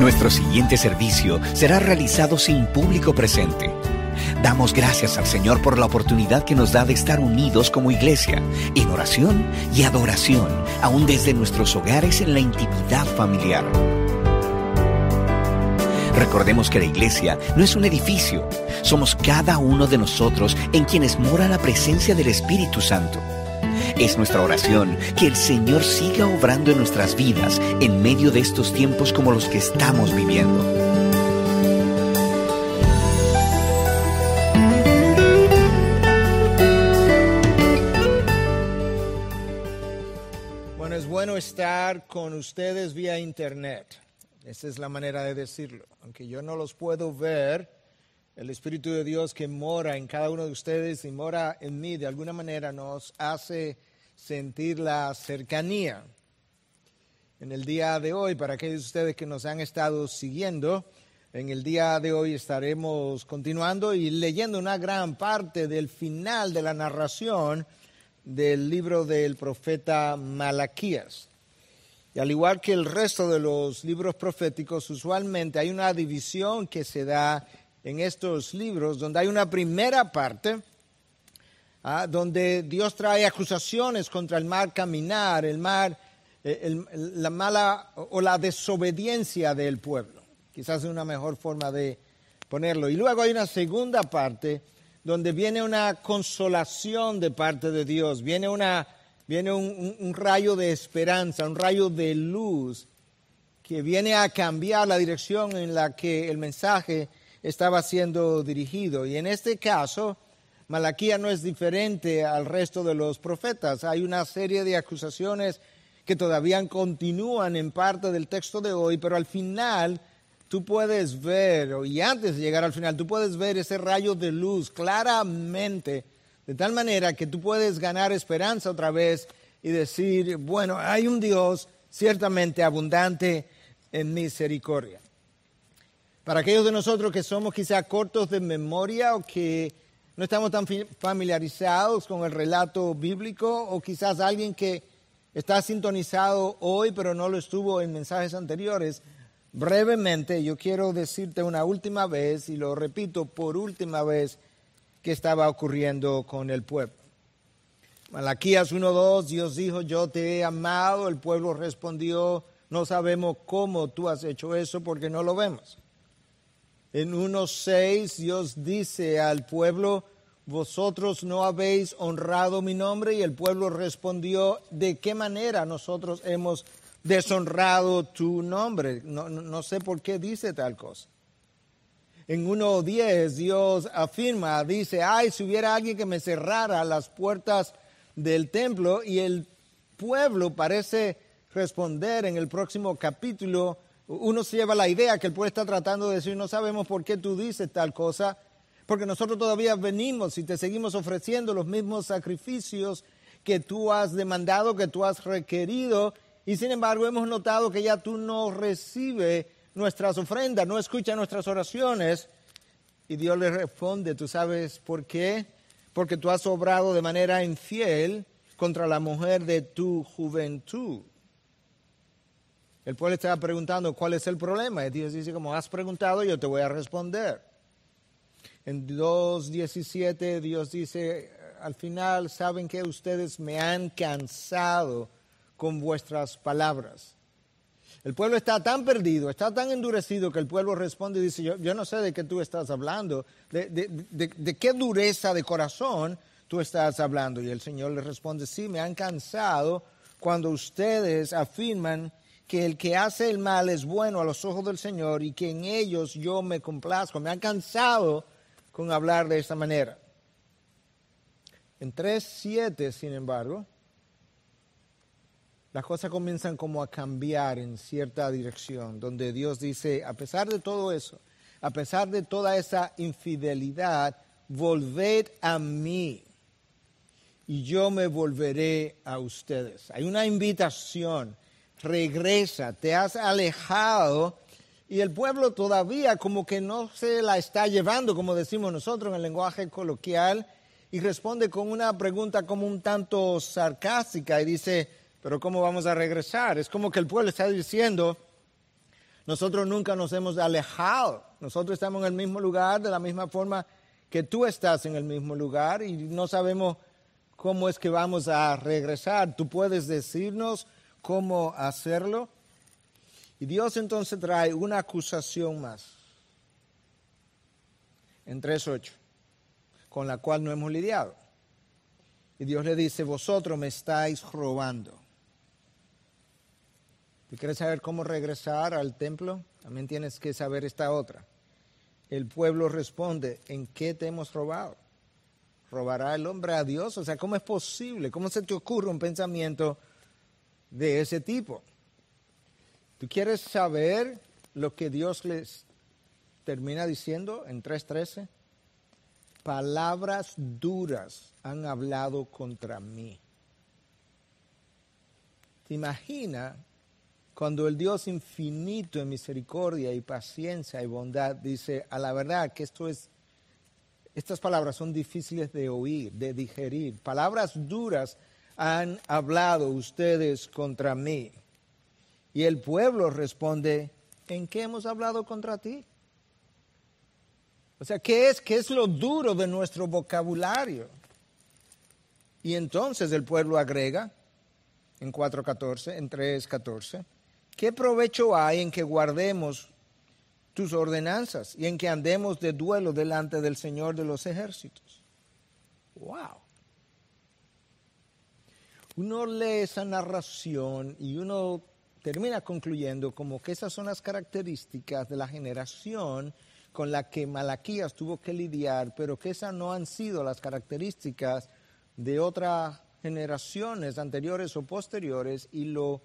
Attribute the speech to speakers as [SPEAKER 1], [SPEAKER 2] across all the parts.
[SPEAKER 1] Nuestro siguiente servicio será realizado sin público presente. Damos gracias al Señor por la oportunidad que nos da de estar unidos como iglesia, en oración y adoración, aún desde nuestros hogares en la intimidad familiar. Recordemos que la iglesia no es un edificio, somos cada uno de nosotros en quienes mora la presencia del Espíritu Santo. Es nuestra oración que el Señor siga obrando en nuestras vidas en medio de estos tiempos como los que estamos viviendo.
[SPEAKER 2] Estar con ustedes vía internet. Esa es la manera de decirlo. Aunque yo no los puedo ver, el Espíritu de Dios que mora en cada uno de ustedes y mora en mí, de alguna manera nos hace sentir la cercanía. En el día de hoy, para aquellos de ustedes que nos han estado siguiendo, en el día de hoy estaremos continuando y leyendo una gran parte del final de la narración del libro del profeta Malaquías. Y al igual que el resto de los libros proféticos, usualmente hay una división que se da en estos libros, donde hay una primera parte ¿ah? donde Dios trae acusaciones contra el mal caminar, el mal, eh, la mala o la desobediencia del pueblo. Quizás es una mejor forma de ponerlo. Y luego hay una segunda parte donde viene una consolación de parte de Dios, viene, una, viene un rayo de esperanza, un rayo de luz que viene a cambiar la dirección en la que el mensaje estaba siendo dirigido. Y en este caso, Malaquía no es diferente al resto de los profetas. Hay una serie de acusaciones que todavía continúan en parte del texto de hoy, pero al final tú puedes ver, y antes de llegar al final, tú puedes ver ese rayo de luz claramente, de tal manera que tú puedes ganar esperanza otra vez y decir, bueno, hay un Dios ciertamente abundante en misericordia. Para aquellos de nosotros que somos quizá cortos de memoria o que no estamos tan familiarizados con el relato bíblico o quizás alguien que está sintonizado hoy pero no lo estuvo en mensajes anteriores. Brevemente, yo quiero decirte una última vez y lo repito por última vez que estaba ocurriendo con el pueblo. Malaquías 1.2, Dios dijo, yo te he amado, el pueblo respondió, no sabemos cómo tú has hecho eso porque no lo vemos. En 1.6 Dios dice al pueblo, vosotros no habéis honrado mi nombre y el pueblo respondió, ¿de qué manera nosotros hemos deshonrado tu nombre? No, sé por qué dice tal cosa. En 1.10 Dios afirma, dice, ay, si hubiera alguien que me cerrara las puertas del templo y el pueblo parece responder en el próximo capítulo, uno se lleva la idea que el pueblo está tratando de decir, no sabemos por qué tú dices tal cosa, porque nosotros todavía venimos y te seguimos ofreciendo los mismos sacrificios que tú has demandado, que tú has requerido, y sin embargo hemos notado que ya tú no recibes nuestras ofrendas, no escuchas nuestras oraciones, y Dios le responde, ¿tú sabes por qué? Porque tú has obrado de manera infiel contra la mujer de tu juventud. El pueblo estaba preguntando cuál es el problema. Y Dios dice, como has preguntado, yo te voy a responder. En 2.17 Dios dice, al final, saben que ustedes me han cansado con vuestras palabras. El pueblo está tan perdido, está tan endurecido que el pueblo responde y dice, yo, no sé de qué tú estás hablando, de, de qué dureza de corazón tú estás hablando. Y el Señor le responde, sí, me han cansado cuando ustedes afirman que el que hace el mal es bueno a los ojos del Señor y que en ellos yo me complazco. Me han cansado con hablar de esta manera. En 3.7, sin embargo, las cosas comienzan como a cambiar en cierta dirección, donde Dios dice, a pesar de todo eso, a pesar de toda esa infidelidad, volved a mí y yo me volveré a ustedes. Hay una invitación, regresa, te has alejado y el pueblo todavía como que no se la está llevando, como decimos nosotros en el lenguaje coloquial, y responde con una pregunta como un tanto sarcástica y dice, pero ¿cómo vamos a regresar? Es como que el pueblo está diciendo, nosotros nunca nos hemos alejado, nosotros estamos en el mismo lugar de la misma forma que tú estás en el mismo lugar y no sabemos cómo es que vamos a regresar. ¿Tú puedes decirnos cómo hacerlo? Y Dios entonces trae una acusación más en 3.8, con la cual no hemos lidiado. Y Dios le dice, vosotros me estáis robando. ¿Tú quieres saber cómo regresar al templo? También tienes que saber esta otra. El pueblo responde, ¿en qué te hemos robado? ¿Robará el hombre a Dios? O sea, ¿cómo es posible? ¿Cómo se te ocurre un pensamiento de ese tipo? ¿Tú quieres saber lo que Dios les termina diciendo en 3.13? Palabras duras han hablado contra mí. ¿Te imaginas cuando el Dios infinito en misericordia y paciencia y bondad dice, a la verdad que esto es, estas palabras son difíciles de oír, de digerir. Palabras duras han hablado ustedes contra mí. Y el pueblo responde, ¿en qué hemos hablado contra ti? O sea, ¿qué es, qué es lo duro de nuestro vocabulario? Y entonces el pueblo agrega en 4.14, en 3.14, ¿Qué provecho hay en que guardemos tus ordenanzas y en que andemos de duelo delante del Señor de los ejércitos? ¡Wow! Uno lee esa narración y uno termina concluyendo como que esas son las características de la generación con la que Malaquías tuvo que lidiar, pero que esas no han sido las características de otras generaciones anteriores o posteriores y lo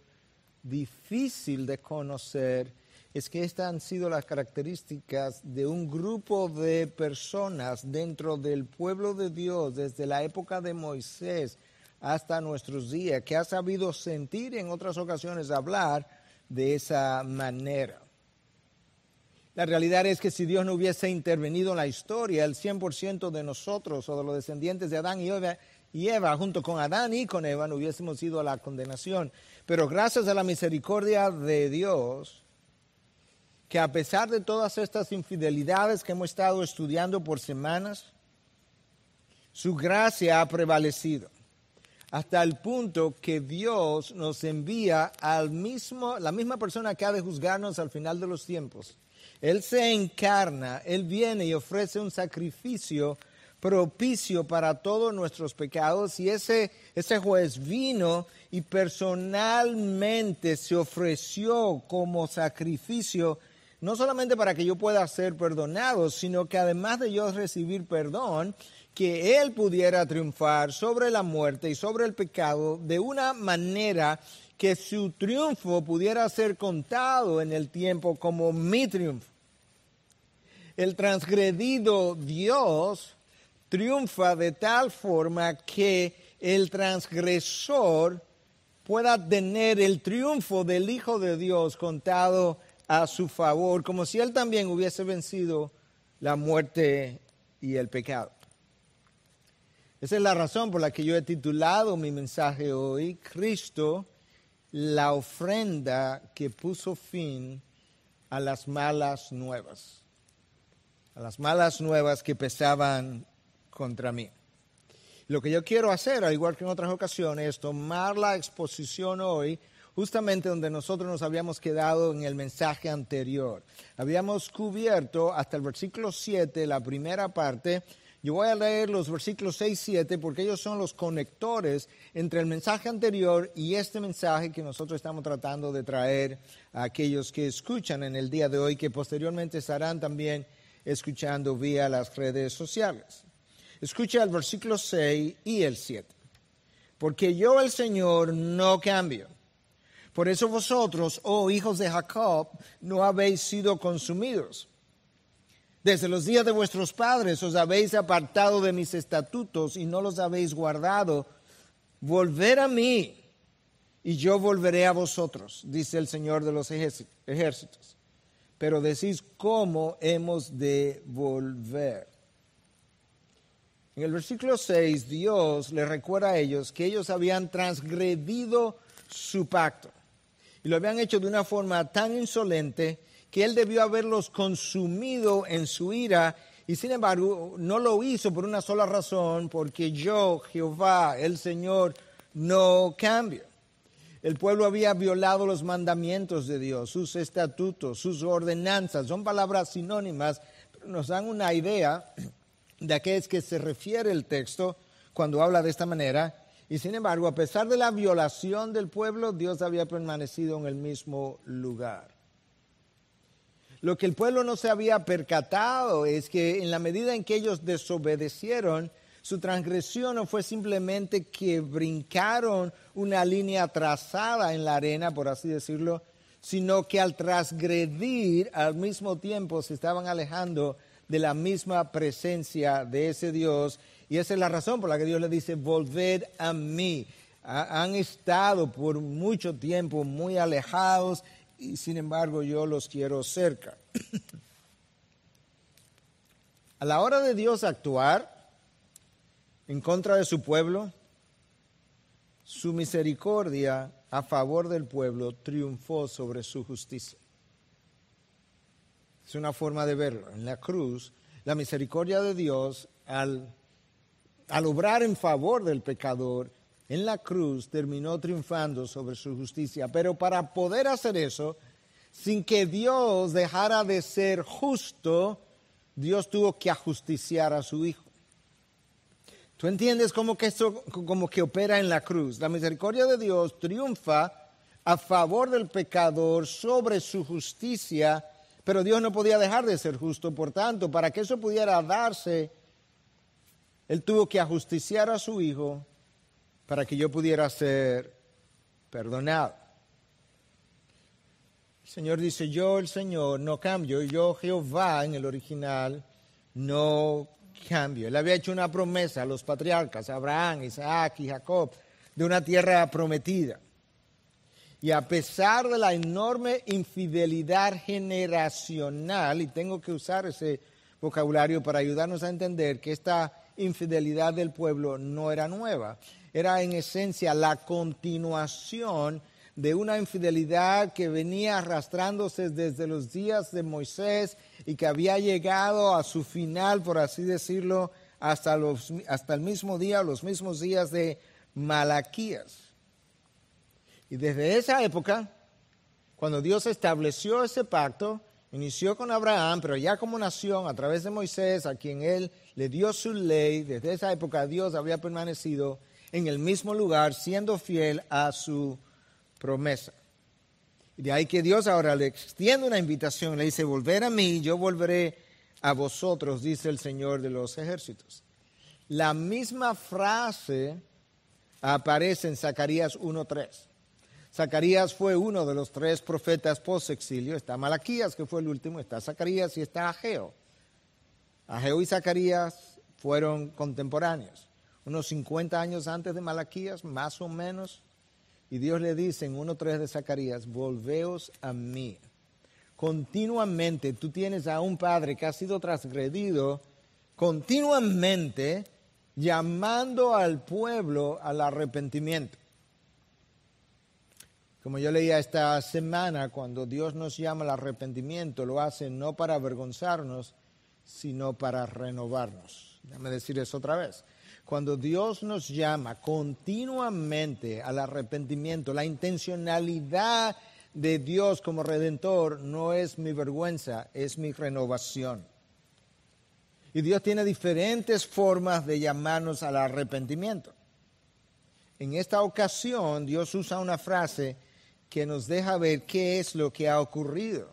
[SPEAKER 2] difícil de conocer es que estas han sido las características de un grupo de personas dentro del pueblo de Dios desde la época de Moisés hasta nuestros días, que ha sabido sentir en otras ocasiones hablar de esa manera. La realidad es que si Dios no hubiese intervenido en la historia, el 100% de nosotros o de los descendientes de Adán y Eva, y Eva junto con Adán y con Eva, no hubiésemos ido a la condenación. Pero gracias a la misericordia de Dios, que a pesar de todas estas infidelidades que hemos estado estudiando por semanas, su gracia ha prevalecido hasta el punto que Dios nos envía al mismo, la misma persona que ha de juzgarnos al final de los tiempos. Él se encarna, Él viene y ofrece un sacrificio propicio para todos nuestros pecados y ese, ese juez vino y personalmente se ofreció como sacrificio, no solamente para que yo pueda ser perdonado, sino que además de yo recibir perdón, que Él pudiera triunfar sobre la muerte y sobre el pecado de una manera que su triunfo pudiera ser contado en el tiempo como mi triunfo. El transgredido Dios triunfa de tal forma que el transgresor pueda tener el triunfo del Hijo de Dios contado a su favor, como si él también hubiese vencido la muerte y el pecado. Esa es la razón por la que yo he titulado mi mensaje hoy, Cristo, la ofrenda que puso fin a las malas nuevas, a las malas nuevas que pesaban contra mí. Lo que yo quiero hacer, al igual que en otras ocasiones, es tomar la exposición hoy justamente donde nosotros nos habíamos quedado en el mensaje anterior. Habíamos cubierto hasta el versículo 7, la primera parte. Yo voy a leer los versículos 6 y 7 porque ellos son los conectores entre el mensaje anterior y este mensaje que nosotros estamos tratando de traer a aquellos que escuchan en el día de hoy, que posteriormente estarán también escuchando vía las redes sociales. Escucha el versículo 6 y el 7. Porque yo el Señor no cambio. Por eso vosotros, oh hijos de Jacob, no habéis sido consumidos. Desde los días de vuestros padres os habéis apartado de mis estatutos y no los habéis guardado. Volver a mí y yo volveré a vosotros, dice el Señor de los ejércitos. Pero decís, ¿cómo hemos de volver? En el versículo 6, Dios le recuerda a ellos que ellos habían transgredido su pacto y lo habían hecho de una forma tan insolente que él debió haberlos consumido en su ira y sin embargo no lo hizo por una sola razón, porque yo, Jehová, el Señor, no cambio. El pueblo había violado los mandamientos de Dios, sus estatutos, sus ordenanzas. Son palabras sinónimas, pero nos dan una idea de a qué es que se refiere el texto cuando habla de esta manera. Y sin embargo, a pesar de la violación del pueblo, Dios había permanecido en el mismo lugar. Lo que el pueblo no se había percatado es que en la medida en que ellos desobedecieron, su transgresión no fue simplemente que brincaron una línea trazada en la arena, por así decirlo, sino que al transgredir al mismo tiempo se estaban alejando de la misma presencia de ese Dios. Y esa es la razón por la que Dios le dice, volved a mí. Han estado por mucho tiempo muy alejados y sin embargo yo los quiero cerca. A la hora de Dios actuar en contra de su pueblo, su misericordia a favor del pueblo triunfó sobre su justicia. Una forma de verlo. En la cruz, la misericordia de Dios al, al obrar en favor del pecador en la cruz terminó triunfando sobre su justicia. Pero para poder hacer eso, sin que Dios dejara de ser justo, Dios tuvo que ajusticiar a su Hijo. ¿Tú entiendes cómo que esto que opera en la cruz? La misericordia de Dios triunfa a favor del pecador sobre su justicia, pero Dios no podía dejar de ser justo. Por tanto, para que eso pudiera darse, Él tuvo que ajusticiar a su Hijo para que yo pudiera ser perdonado. El Señor dice, yo el Señor no cambio, yo Jehová en el original no cambio. Él había hecho una promesa a los patriarcas, Abraham, Isaac y Jacob, de una tierra prometida. Y a pesar de la enorme infidelidad generacional, y tengo que usar ese vocabulario para ayudarnos a entender que esta infidelidad del pueblo no era nueva, era en esencia la continuación de una infidelidad que venía arrastrándose desde los días de Moisés y que había llegado a su final, por así decirlo, hasta, los, hasta el mismo día, los mismos días de Malaquías. Y desde esa época, cuando Dios estableció ese pacto, inició con Abraham, pero ya como nación, a través de Moisés, a quien él le dio su ley, desde esa época Dios había permanecido en el mismo lugar, siendo fiel a su promesa. Y de ahí que Dios ahora le extiende una invitación, le dice, volver a mí, yo volveré a vosotros, dice el Señor de los ejércitos. La misma frase aparece en Zacarías 1.3. Zacarías fue uno de los tres profetas post-exilio. Está Malaquías, que fue el último, está Zacarías y está Ageo. Ageo y Zacarías fueron contemporáneos unos 50 años antes de Malaquías, más o menos. Y Dios le dice en 1.3 de Zacarías, volveos a mí. Continuamente tú tienes a un padre que ha sido transgredido, continuamente llamando al pueblo al arrepentimiento. Como yo leía esta semana, cuando Dios nos llama al arrepentimiento, lo hace no para avergonzarnos, sino para renovarnos. Déjame decir eso otra vez. Cuando Dios nos llama continuamente al arrepentimiento, la intencionalidad de Dios como redentor no es mi vergüenza, es mi renovación. Y Dios tiene diferentes formas de llamarnos al arrepentimiento. En esta ocasión, Dios usa una frase que nos deja ver qué es lo que ha ocurrido.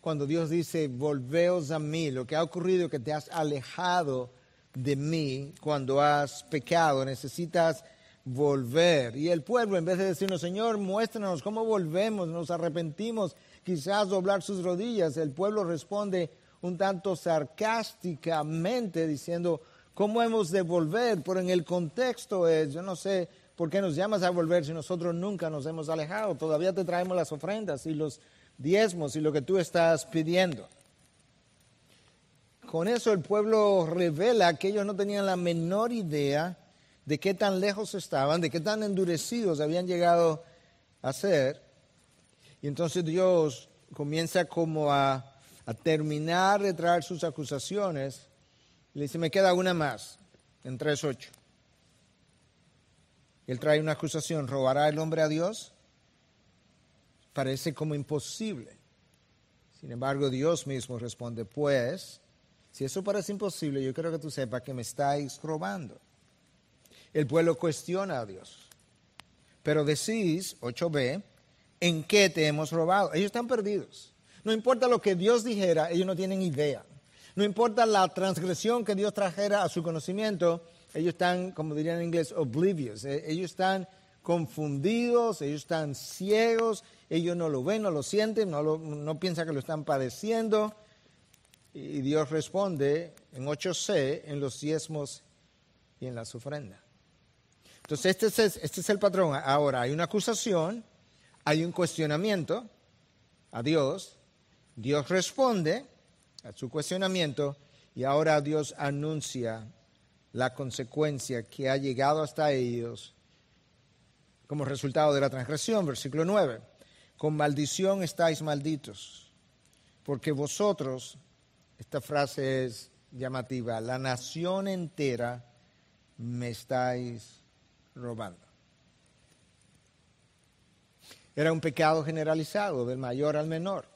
[SPEAKER 2] Cuando Dios dice, volveos a mí, lo que ha ocurrido es que te has alejado de mí cuando has pecado, necesitas volver. Y el pueblo, en vez de decirnos, Señor, muéstranos cómo volvemos, nos arrepentimos, quizás doblar sus rodillas, el pueblo responde, un tanto sarcásticamente diciendo, ¿cómo hemos de volver? Pero en el contexto es, yo no sé por qué nos llamas a volver si nosotros nunca nos hemos alejado, todavía te traemos las ofrendas y los diezmos y lo que tú estás pidiendo. Con eso el pueblo revela que ellos no tenían la menor idea de qué tan lejos estaban, de qué tan endurecidos habían llegado a ser. Y entonces Dios comienza como a, terminar de traer sus acusaciones. Le dice, me queda una más, en 3.8. Él trae una acusación, ¿robará el hombre a Dios? Parece como imposible. Sin embargo, Dios mismo responde, pues, si eso parece imposible, yo quiero que tú sepas que me estáis robando. El pueblo cuestiona a Dios. Pero decís, 8b, ¿en qué te hemos robado? Ellos están perdidos. No importa lo que Dios dijera, ellos no tienen idea. No importa la transgresión que Dios trajera a su conocimiento, ellos están, como dirían en inglés, oblivious. Eh, ellos están confundidos, ellos están ciegos, ellos no lo ven, no lo sienten, no, no piensan que lo están padeciendo. Y Dios responde en 8c, en los diezmos y en las ofrendas. Entonces, este es, este es el patrón. Ahora, hay una acusación, hay un cuestionamiento a Dios, Dios responde a su cuestionamiento y ahora Dios anuncia la consecuencia que ha llegado hasta ellos como resultado de la transgresión. Versículo 9. Con maldición estáis malditos, porque vosotros, esta frase es llamativa, la nación entera me estáis robando. Era un pecado generalizado, del mayor al menor.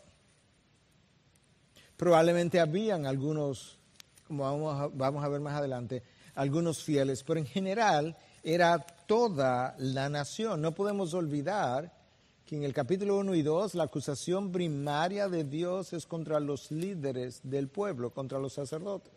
[SPEAKER 2] Probablemente habían algunos, como vamos a, vamos a ver más adelante, algunos fieles, pero en general era toda la nación. No podemos olvidar que en el capítulo 1 y 2 la acusación primaria de Dios es contra los líderes del pueblo, contra los sacerdotes.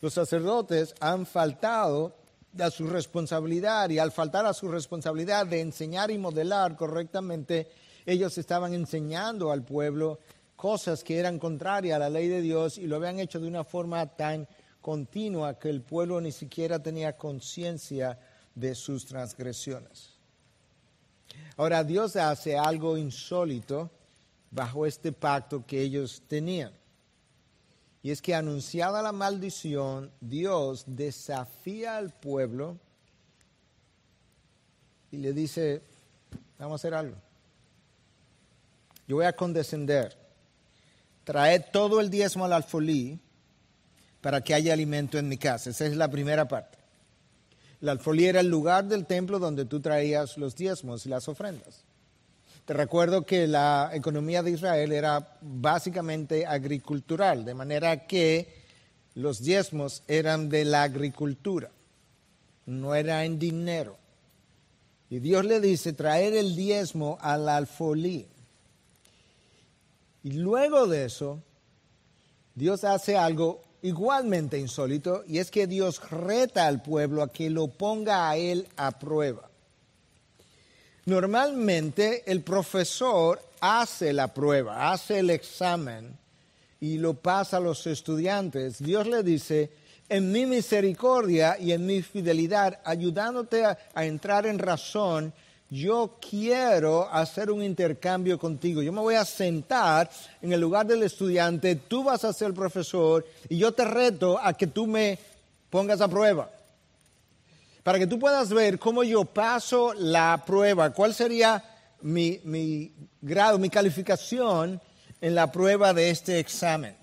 [SPEAKER 2] Los sacerdotes han faltado a su responsabilidad y al faltar a su responsabilidad de enseñar y modelar correctamente, ellos estaban enseñando al pueblo cosas que eran contrarias a la ley de Dios y lo habían hecho de una forma tan continua que el pueblo ni siquiera tenía conciencia de sus transgresiones. Ahora Dios hace algo insólito bajo este pacto que ellos tenían. Y es que anunciada la maldición, Dios desafía al pueblo y le dice, vamos a hacer algo. Yo voy a condescender. Traed todo el diezmo al alfolí para que haya alimento en mi casa. Esa es la primera parte. La alfolí era el lugar del templo donde tú traías los diezmos y las ofrendas. Te recuerdo que la economía de Israel era básicamente agricultural, de manera que los diezmos eran de la agricultura, no era en dinero. Y Dios le dice traer el diezmo al alfolí. Y luego de eso, Dios hace algo igualmente insólito, y es que Dios reta al pueblo a que lo ponga a él a prueba. Normalmente el profesor hace la prueba, hace el examen y lo pasa a los estudiantes. Dios le dice, en mi misericordia y en mi fidelidad, ayudándote a, entrar en razón, yo quiero hacer un intercambio contigo. Yo me voy a sentar en el lugar del estudiante, tú vas a ser profesor y yo te reto a que tú me pongas a prueba para que tú puedas ver cómo yo paso la prueba, cuál sería mi, grado, mi calificación en la prueba de este examen.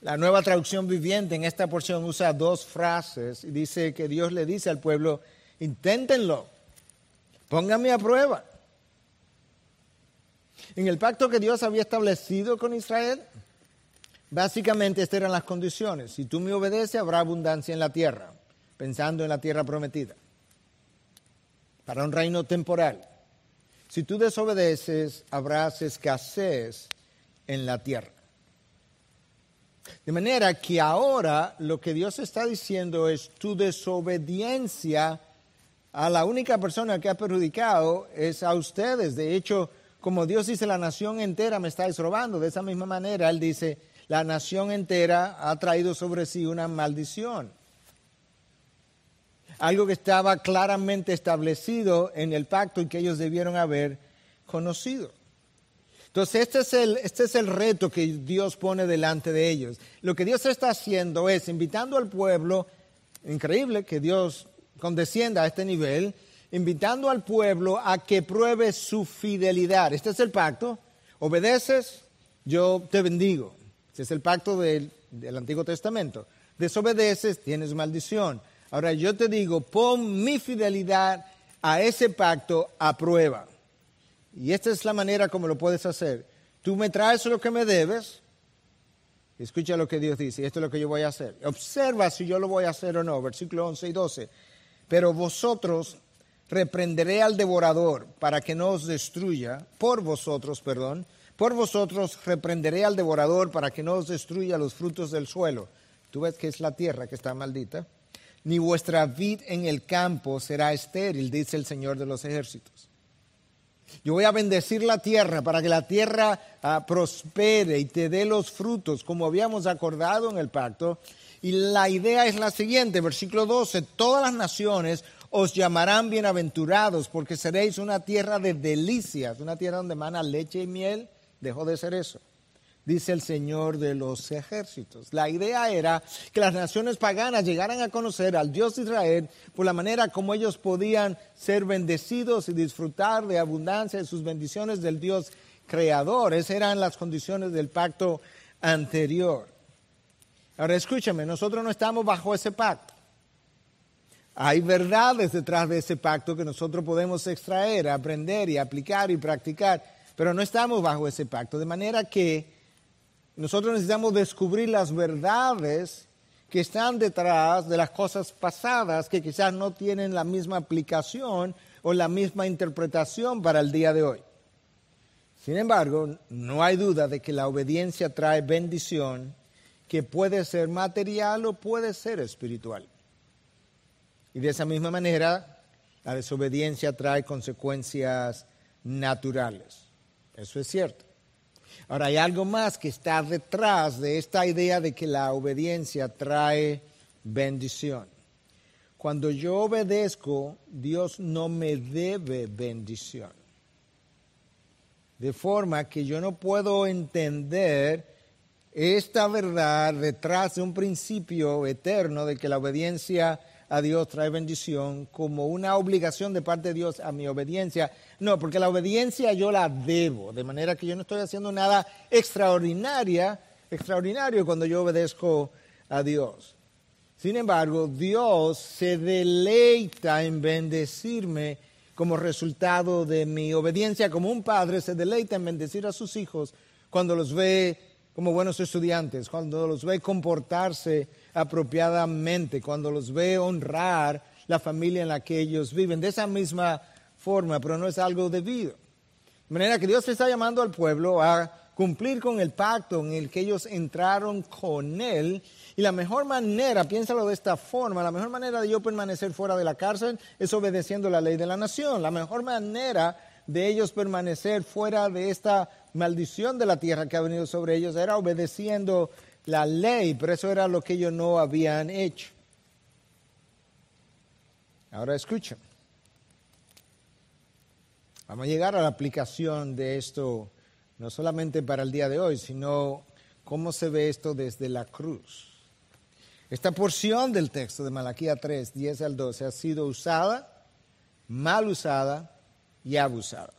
[SPEAKER 2] La nueva traducción viviente en esta porción usa dos frases y dice que Dios le dice al pueblo, inténtenlo, pónganme a prueba. En el pacto que Dios había establecido con Israel, básicamente estas eran las condiciones. Si tú me obedeces, habrá abundancia en la tierra pensando en la tierra prometida, para un reino temporal. Si tú desobedeces, habrás escasez en la tierra. De manera que ahora lo que Dios está diciendo es tu desobediencia a la única persona que ha perjudicado es a ustedes. De hecho, como Dios dice, la nación entera me estáis robando, de esa misma manera Él dice, la nación entera ha traído sobre sí una maldición. Algo que estaba claramente establecido en el pacto y que ellos debieron haber conocido. Entonces, este es, el, este es el reto que Dios pone delante de ellos. Lo que Dios está haciendo es invitando al pueblo, increíble que Dios condescienda a este nivel, invitando al pueblo a que pruebe su fidelidad. Este es el pacto. Obedeces, yo te bendigo. Este es el pacto del, del Antiguo Testamento. Desobedeces, tienes maldición. Ahora yo te digo, pon mi fidelidad a ese pacto a prueba. Y esta es la manera como lo puedes hacer. Tú me traes lo que me debes. Escucha lo que Dios dice, esto es lo que yo voy a hacer. Observa si yo lo voy a hacer o no. Versículo 11 y 12. Pero vosotros reprenderé al devorador para que no os destruya, por vosotros, perdón, por vosotros reprenderé al devorador para que no os destruya los frutos del suelo. Tú ves que es la tierra que está maldita. Ni vuestra vid en el campo será estéril, dice el Señor de los ejércitos. Yo voy a bendecir la tierra para que la tierra ah, prospere y te dé los frutos, como habíamos acordado en el pacto. Y la idea es la siguiente, versículo 12, todas las naciones os llamarán bienaventurados porque seréis una tierra de delicias, una tierra donde mana leche y miel, dejó de ser eso. Dice el Señor de los ejércitos. La idea era que las naciones paganas llegaran a conocer al Dios de Israel por la manera como ellos podían ser bendecidos y disfrutar de abundancia de sus bendiciones del Dios creador. Esas eran las condiciones del pacto anterior. Ahora escúchame, nosotros no estamos bajo ese pacto. Hay verdades detrás de ese pacto que nosotros podemos extraer, aprender y aplicar y practicar, pero no estamos bajo ese pacto. De manera que nosotros necesitamos descubrir las verdades que están detrás de las cosas pasadas que quizás no tienen la misma aplicación o la misma interpretación para el día de hoy. Sin embargo, no hay duda de que la obediencia trae bendición que puede ser material o puede ser espiritual. Y de esa misma manera, la desobediencia trae consecuencias naturales. Eso es cierto. Ahora, hay algo más que está detrás de esta idea de que la obediencia trae bendición. Cuando yo obedezco, Dios no me debe bendición. De forma que yo no puedo entender esta verdad detrás de un principio eterno de que la obediencia a Dios trae bendición como una obligación de parte de Dios a mi obediencia. No, porque la obediencia yo la debo, de manera que yo no estoy haciendo nada extraordinaria, extraordinario cuando yo obedezco a Dios. Sin embargo, Dios se deleita en bendecirme como resultado de mi obediencia, como un padre se deleita en bendecir a sus hijos cuando los ve como buenos estudiantes, cuando los ve comportarse apropiadamente, cuando los ve honrar la familia en la que ellos viven, de esa misma forma, pero no es algo debido. De manera que Dios está llamando al pueblo a cumplir con el pacto en el que ellos entraron con Él. Y la mejor manera, piénsalo de esta forma, la mejor manera de yo permanecer fuera de la cárcel es obedeciendo la ley de la nación. La mejor manera de ellos permanecer fuera de esta maldición de la tierra que ha venido sobre ellos era obedeciendo la ley, pero eso era lo que ellos no habían hecho. Ahora escuchen. Vamos a llegar a la aplicación de esto, no solamente para el día de hoy, sino cómo se ve esto desde la cruz. Esta porción del texto de Malaquía 3, 10 al 12 ha sido usada, mal usada y abusada.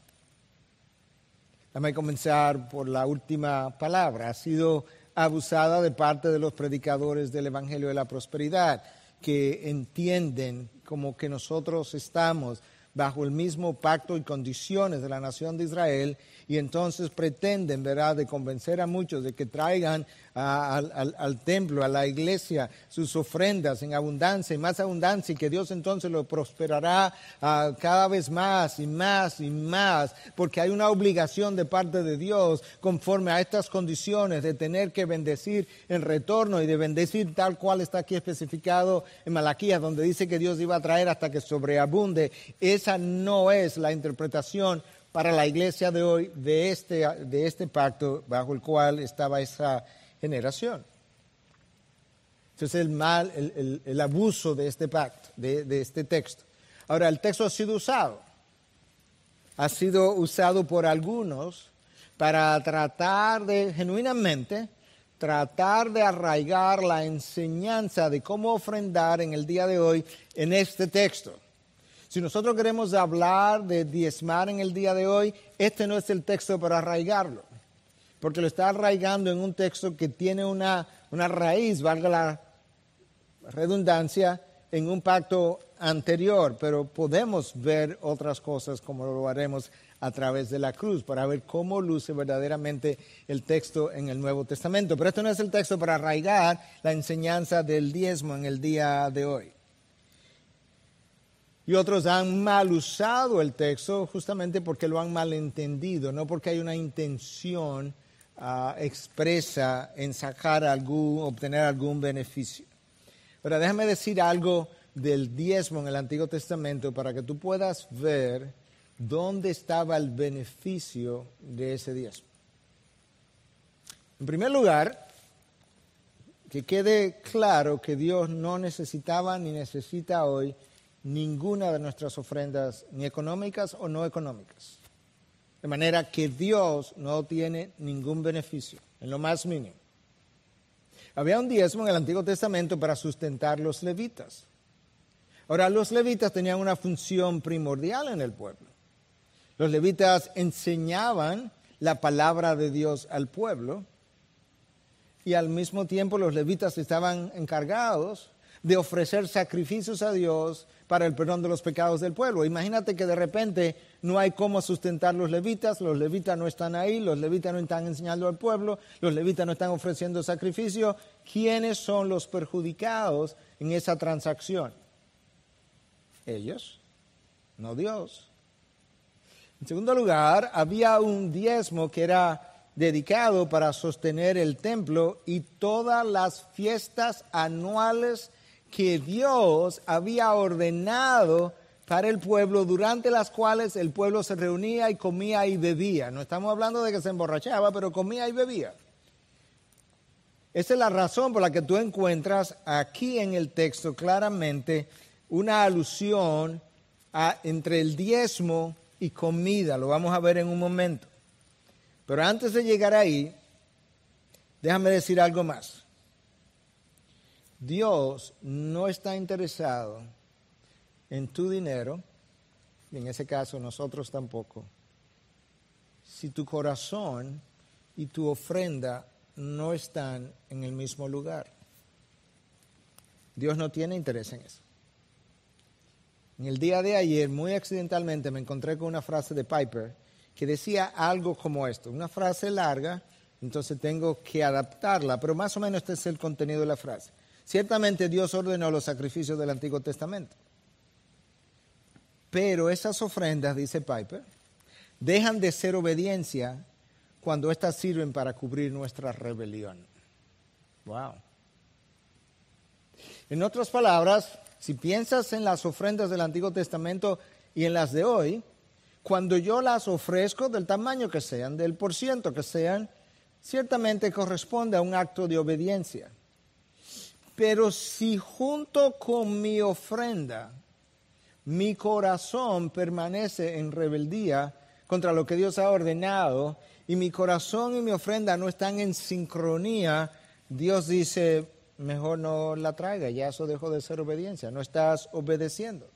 [SPEAKER 2] Déjame comenzar por la última palabra. Ha sido abusada de parte de los predicadores del Evangelio de la Prosperidad, que entienden como que nosotros estamos bajo el mismo pacto y condiciones de la nación de Israel y entonces pretenden, ¿verdad?, de convencer a muchos de que traigan al, templo, a la iglesia, sus ofrendas en abundancia y más abundancia y que Dios entonces lo prosperará ah, cada vez más y más y más, porque hay una obligación de parte de Dios conforme a estas condiciones de tener que bendecir en retorno y de bendecir tal cual está aquí especificado en Malaquías, donde dice que Dios iba a traer hasta que sobreabunde. Esa no es la interpretación para la iglesia de hoy de este, de este pacto bajo el cual estaba esa generación. Entonces el mal, el, abuso de este pacto, de, de este texto. Ahora, el texto ha sido usado. Ha sido usado por algunos para tratar de, genuinamente, tratar de arraigar la enseñanza de cómo ofrendar en el día de hoy en este texto. Si nosotros queremos hablar de diezmar en el día de hoy, este no es el texto para arraigarlo, porque lo está arraigando en un texto que tiene una, una raíz, valga la redundancia, en un pacto anterior, pero podemos ver otras cosas como lo haremos a través de la cruz para ver cómo luce verdaderamente el texto en el Nuevo Testamento. Pero esto no es el texto para arraigar la enseñanza del diezmo en el día de hoy. Y otros han mal usado el texto justamente porque lo han malentendido, no porque hay una intención ah, expresa en sacar algún, obtener algún beneficio. Pero déjame decir algo del diezmo en el Antiguo Testamento para que tú puedas ver dónde estaba el beneficio de ese diezmo. En primer lugar, que quede claro que Dios no necesitaba ni necesita hoy ninguna de nuestras ofrendas, ni económicas o no económicas. De manera que Dios no tiene ningún beneficio, en lo más mínimo. Había un diezmo en el Antiguo Testamento para sustentar los levitas. Ahora, los levitas tenían una función primordial en el pueblo. Los levitas enseñaban la palabra de Dios al pueblo y al mismo tiempo los levitas estaban encargados de ofrecer sacrificios a Dios para el perdón de los pecados del pueblo. Imagínate que de repente no hay cómo sustentar los levitas, los levitas no están ahí, los levitas no están enseñando al pueblo, los levitas no están ofreciendo sacrificio. ¿Quiénes son los perjudicados en esa transacción? Ellos, no Dios. En segundo lugar, había un diezmo que era dedicado para sostener el templo y todas las fiestas anuales que Dios había ordenado para el pueblo, durante las cuales el pueblo se reunía y comía y bebía. No estamos hablando de que se emborrachaba, pero comía y bebía. Esa es la razón por la que tú encuentras aquí en el texto claramente una alusión entre el diezmo y comida. Lo vamos a ver en un momento. Pero antes de llegar ahí, déjame decir algo más. Dios no está interesado en tu dinero, y en ese caso nosotros tampoco, si tu corazón y tu ofrenda no están en el mismo lugar. Dios no tiene interés en eso. En el día de ayer, muy accidentalmente, me encontré con una frase de Piper que decía algo como esto, una frase larga, entonces tengo que adaptarla, pero más o menos este es el contenido de la frase. Ciertamente Dios ordenó los sacrificios del Antiguo Testamento. Pero esas ofrendas, dice Piper, dejan de ser obediencia cuando éstas sirven para cubrir nuestra rebelión. Wow. En otras palabras, si piensas en las ofrendas del Antiguo Testamento y en las de hoy, cuando yo las ofrezco del tamaño que sean, del por ciento que sean, ciertamente corresponde a un acto de obediencia. Pero si junto con mi ofrenda mi corazón permanece en rebeldía contra lo que Dios ha ordenado y mi corazón y mi ofrenda no están en sincronía, Dios dice, mejor no la traiga, ya eso dejó de ser obediencia, no estás obedeciendo.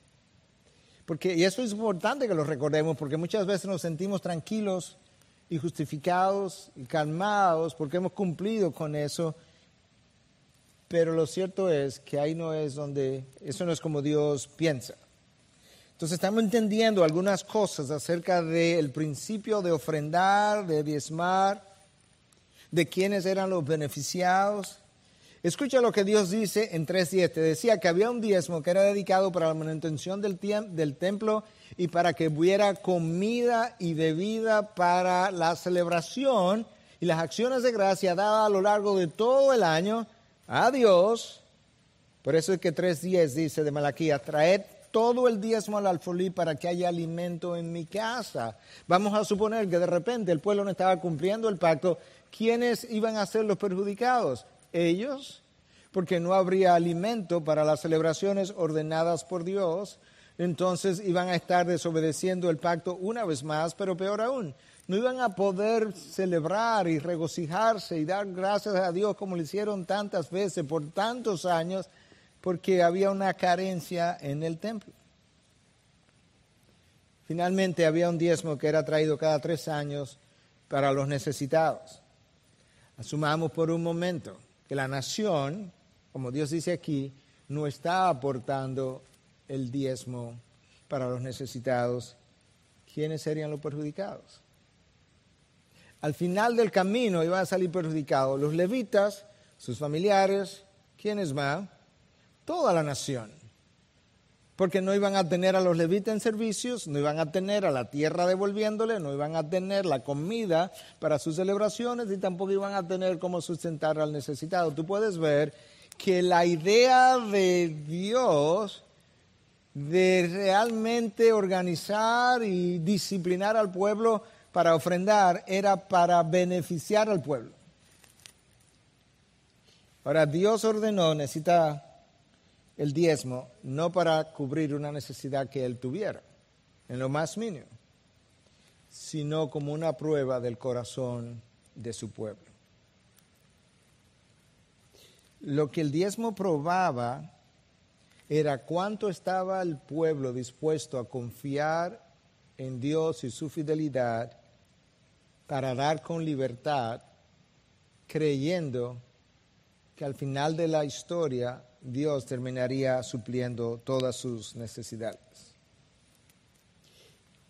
[SPEAKER 2] Porque, y eso es importante que lo recordemos, porque muchas veces nos sentimos tranquilos y justificados y calmados porque hemos cumplido con eso pero lo cierto es que ahí no es donde, eso no es como Dios piensa. Entonces estamos entendiendo algunas cosas acerca del principio de ofrendar, de diezmar, de quiénes eran los beneficiados. Escucha lo que Dios dice en 3.10. Te decía que había un diezmo que era dedicado para la manutención del, del templo y para que hubiera comida y bebida para la celebración y las acciones de gracia dadas a lo largo de todo el año a Dios. Por eso es que 3.10 dice de Malaquía, traed todo el diezmo al alfolí para que haya alimento en mi casa. Vamos a suponer que de repente el pueblo no estaba cumpliendo el pacto. ¿Quiénes iban a ser los perjudicados? Ellos, porque no habría alimento para las celebraciones ordenadas por Dios. Entonces iban a estar desobedeciendo el pacto una vez más, pero peor aún, no iban a poder celebrar y regocijarse y dar gracias a Dios como lo hicieron tantas veces por tantos años, porque había una carencia en el templo. Finalmente había un diezmo que era traído cada tres años para los necesitados. Asumamos por un momento que la nación, como Dios dice aquí, no está aportando el diezmo para los necesitados. ¿Quiénes serían los perjudicados? Al final del camino iban a salir perjudicados los levitas, sus familiares, ¿quiénes más? toda la nación. Porque no iban a tener a los levitas en servicios, no iban a tener a la tierra devolviéndole, no iban a tener la comida para sus celebraciones y tampoco iban a tener cómo sustentar al necesitado. Tú puedes ver que la idea de Dios de realmente organizar y disciplinar al pueblo para ofrendar era para beneficiar al pueblo. Ahora, Dios ordenó, necesita el diezmo no para cubrir una necesidad que él tuviera, en lo más mínimo, sino como una prueba del corazón de su pueblo. Lo que el diezmo probaba era cuánto estaba el pueblo dispuesto a confiar en Dios y su fidelidad para dar con libertad, creyendo que al final de la historia Dios terminaría supliendo todas sus necesidades.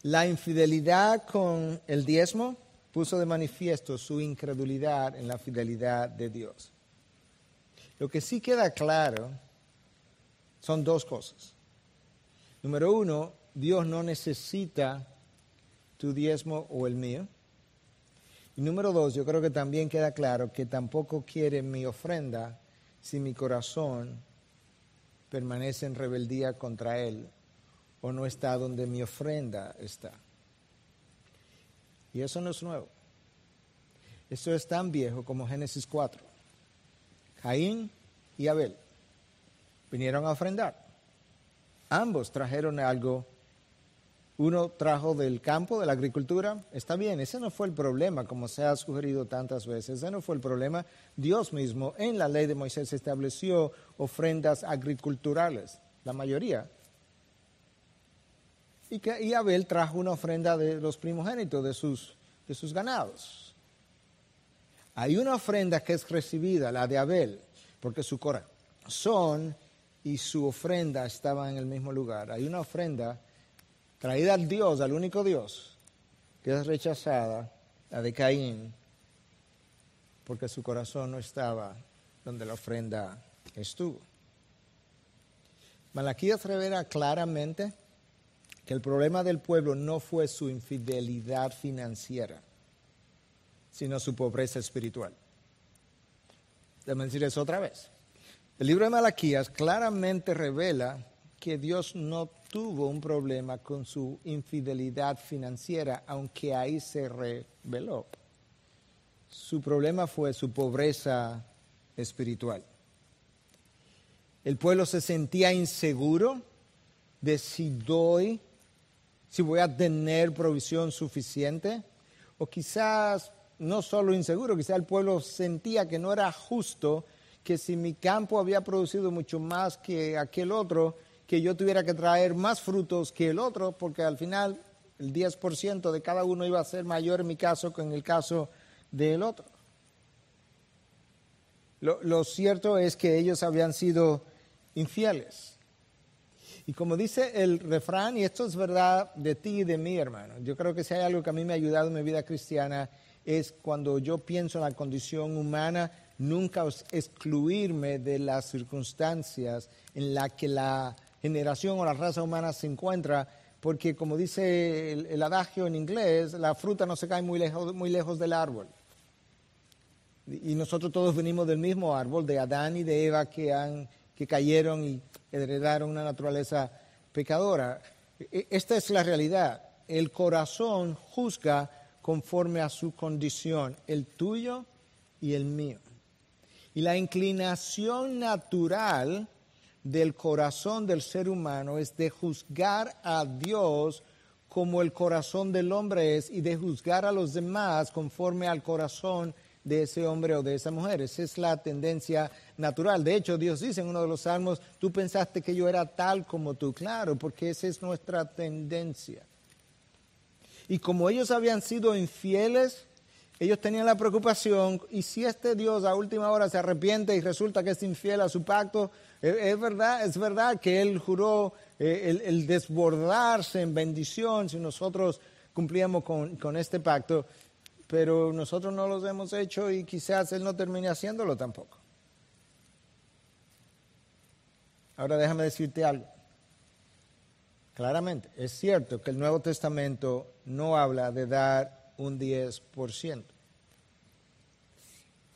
[SPEAKER 2] La infidelidad con el diezmo puso de manifiesto su incredulidad en la fidelidad de Dios. Lo que sí queda claro son dos cosas. Número uno, Dios no necesita tu diezmo o el mío. Y número dos, yo creo que también queda claro que tampoco quiere mi ofrenda si mi corazón permanece en rebeldía contra Él o no está donde mi ofrenda está. Y eso no es nuevo. Eso es tan viejo como Génesis 4. Caín y Abel vinieron a ofrendar. Ambos trajeron algo uno trajo del campo, de la agricultura, está bien, ese no fue el problema, como se ha sugerido tantas veces, ese no fue el problema. Dios mismo en la ley de Moisés estableció ofrendas agriculturales, la mayoría. Y, que, Abel trajo una ofrenda de los primogénitos, de sus, de sus ganados. Hay una ofrenda que es recibida, la de Abel, porque su corazón y su ofrenda estaban en el mismo lugar. Hay una ofrenda traída al Dios, al único Dios, que es rechazada, la de Caín, porque su corazón no estaba donde la ofrenda estuvo. Malaquías revela claramente que el problema del pueblo no fue su infidelidad financiera, sino su pobreza espiritual. Déjame decir eso otra vez. El libro de Malaquías claramente revela que Dios no tuvo un problema con su infidelidad financiera, aunque ahí se reveló. Su problema fue su pobreza espiritual. El pueblo se sentía inseguro de si doy, si voy a tener provisión suficiente, o quizás no solo inseguro, quizás el pueblo sentía que no era justo que si mi campo había producido mucho más que aquel otro, que yo tuviera que traer más frutos que el otro, porque al final el 10% de cada uno iba a ser mayor en mi caso que en el caso del otro. Lo, lo cierto es que ellos habían sido infieles. Y como dice el refrán, y esto es verdad de ti y de mí, hermano, yo creo que si hay algo que a mí me ha ayudado en mi vida cristiana, es cuando yo pienso en la condición humana, nunca excluirme de las circunstancias en las que la generación o la raza humana se encuentra, porque como dice el, adagio en inglés, la fruta no se cae muy lejos, muy lejos del árbol. Y nosotros todos venimos del mismo árbol, de Adán y de Eva, que, han, que cayeron y heredaron una naturaleza pecadora. E, esta es la realidad. El corazón juzga conforme a su condición, el tuyo y el mío. Y la inclinación natural del corazón del ser humano es de juzgar a Dios como el corazón del hombre es y de juzgar a los demás conforme al corazón de ese hombre o de esa mujer. Esa es la tendencia natural. De hecho, Dios dice en uno de los salmos, tú pensaste que yo era tal como tú. Claro, porque esa es nuestra tendencia. Y como ellos habían sido infieles, ellos tenían la preocupación, y si este Dios a última hora se arrepiente y resulta que es infiel a su pacto, es verdad, es verdad que Él juró eh, el, desbordarse en bendición si nosotros cumplíamos con, con este pacto, pero nosotros no los hemos hecho y quizás Él no termine haciéndolo tampoco. Ahora déjame decirte algo. Claramente, es cierto que el Nuevo Testamento no habla de dar un 10%.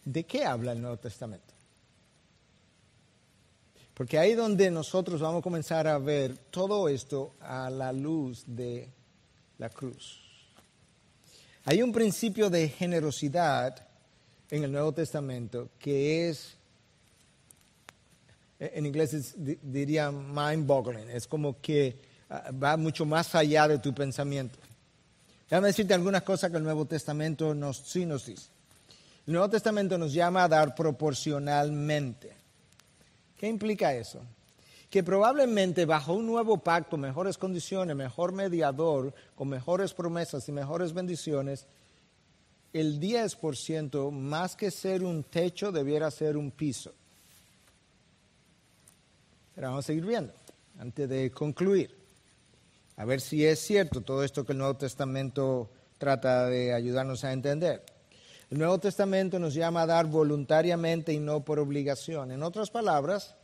[SPEAKER 2] ¿De qué habla el Nuevo Testamento? Porque ahí donde nosotros vamos a comenzar a ver todo esto a la luz de la cruz. Hay un principio de generosidad en el Nuevo Testamento que es, en inglés diría mind-boggling, es como que ah, va mucho más allá de tu pensamiento. Déjame decirte algunas cosas que el Nuevo Testamento nos, sí nos dice. El Nuevo Testamento nos llama a dar proporcionalmente. ¿Qué implica eso? que probablemente bajo un nuevo pacto, mejores condiciones, mejor mediador, con mejores promesas y mejores bendiciones, el 10% más que ser un techo debiera ser un piso. Pero vamos a seguir viendo antes de concluir. A ver si es cierto todo esto que el Nuevo Testamento trata de ayudarnos a entender. El Nuevo Testamento nos llama a dar voluntariamente y no por obligación. En otras palabras,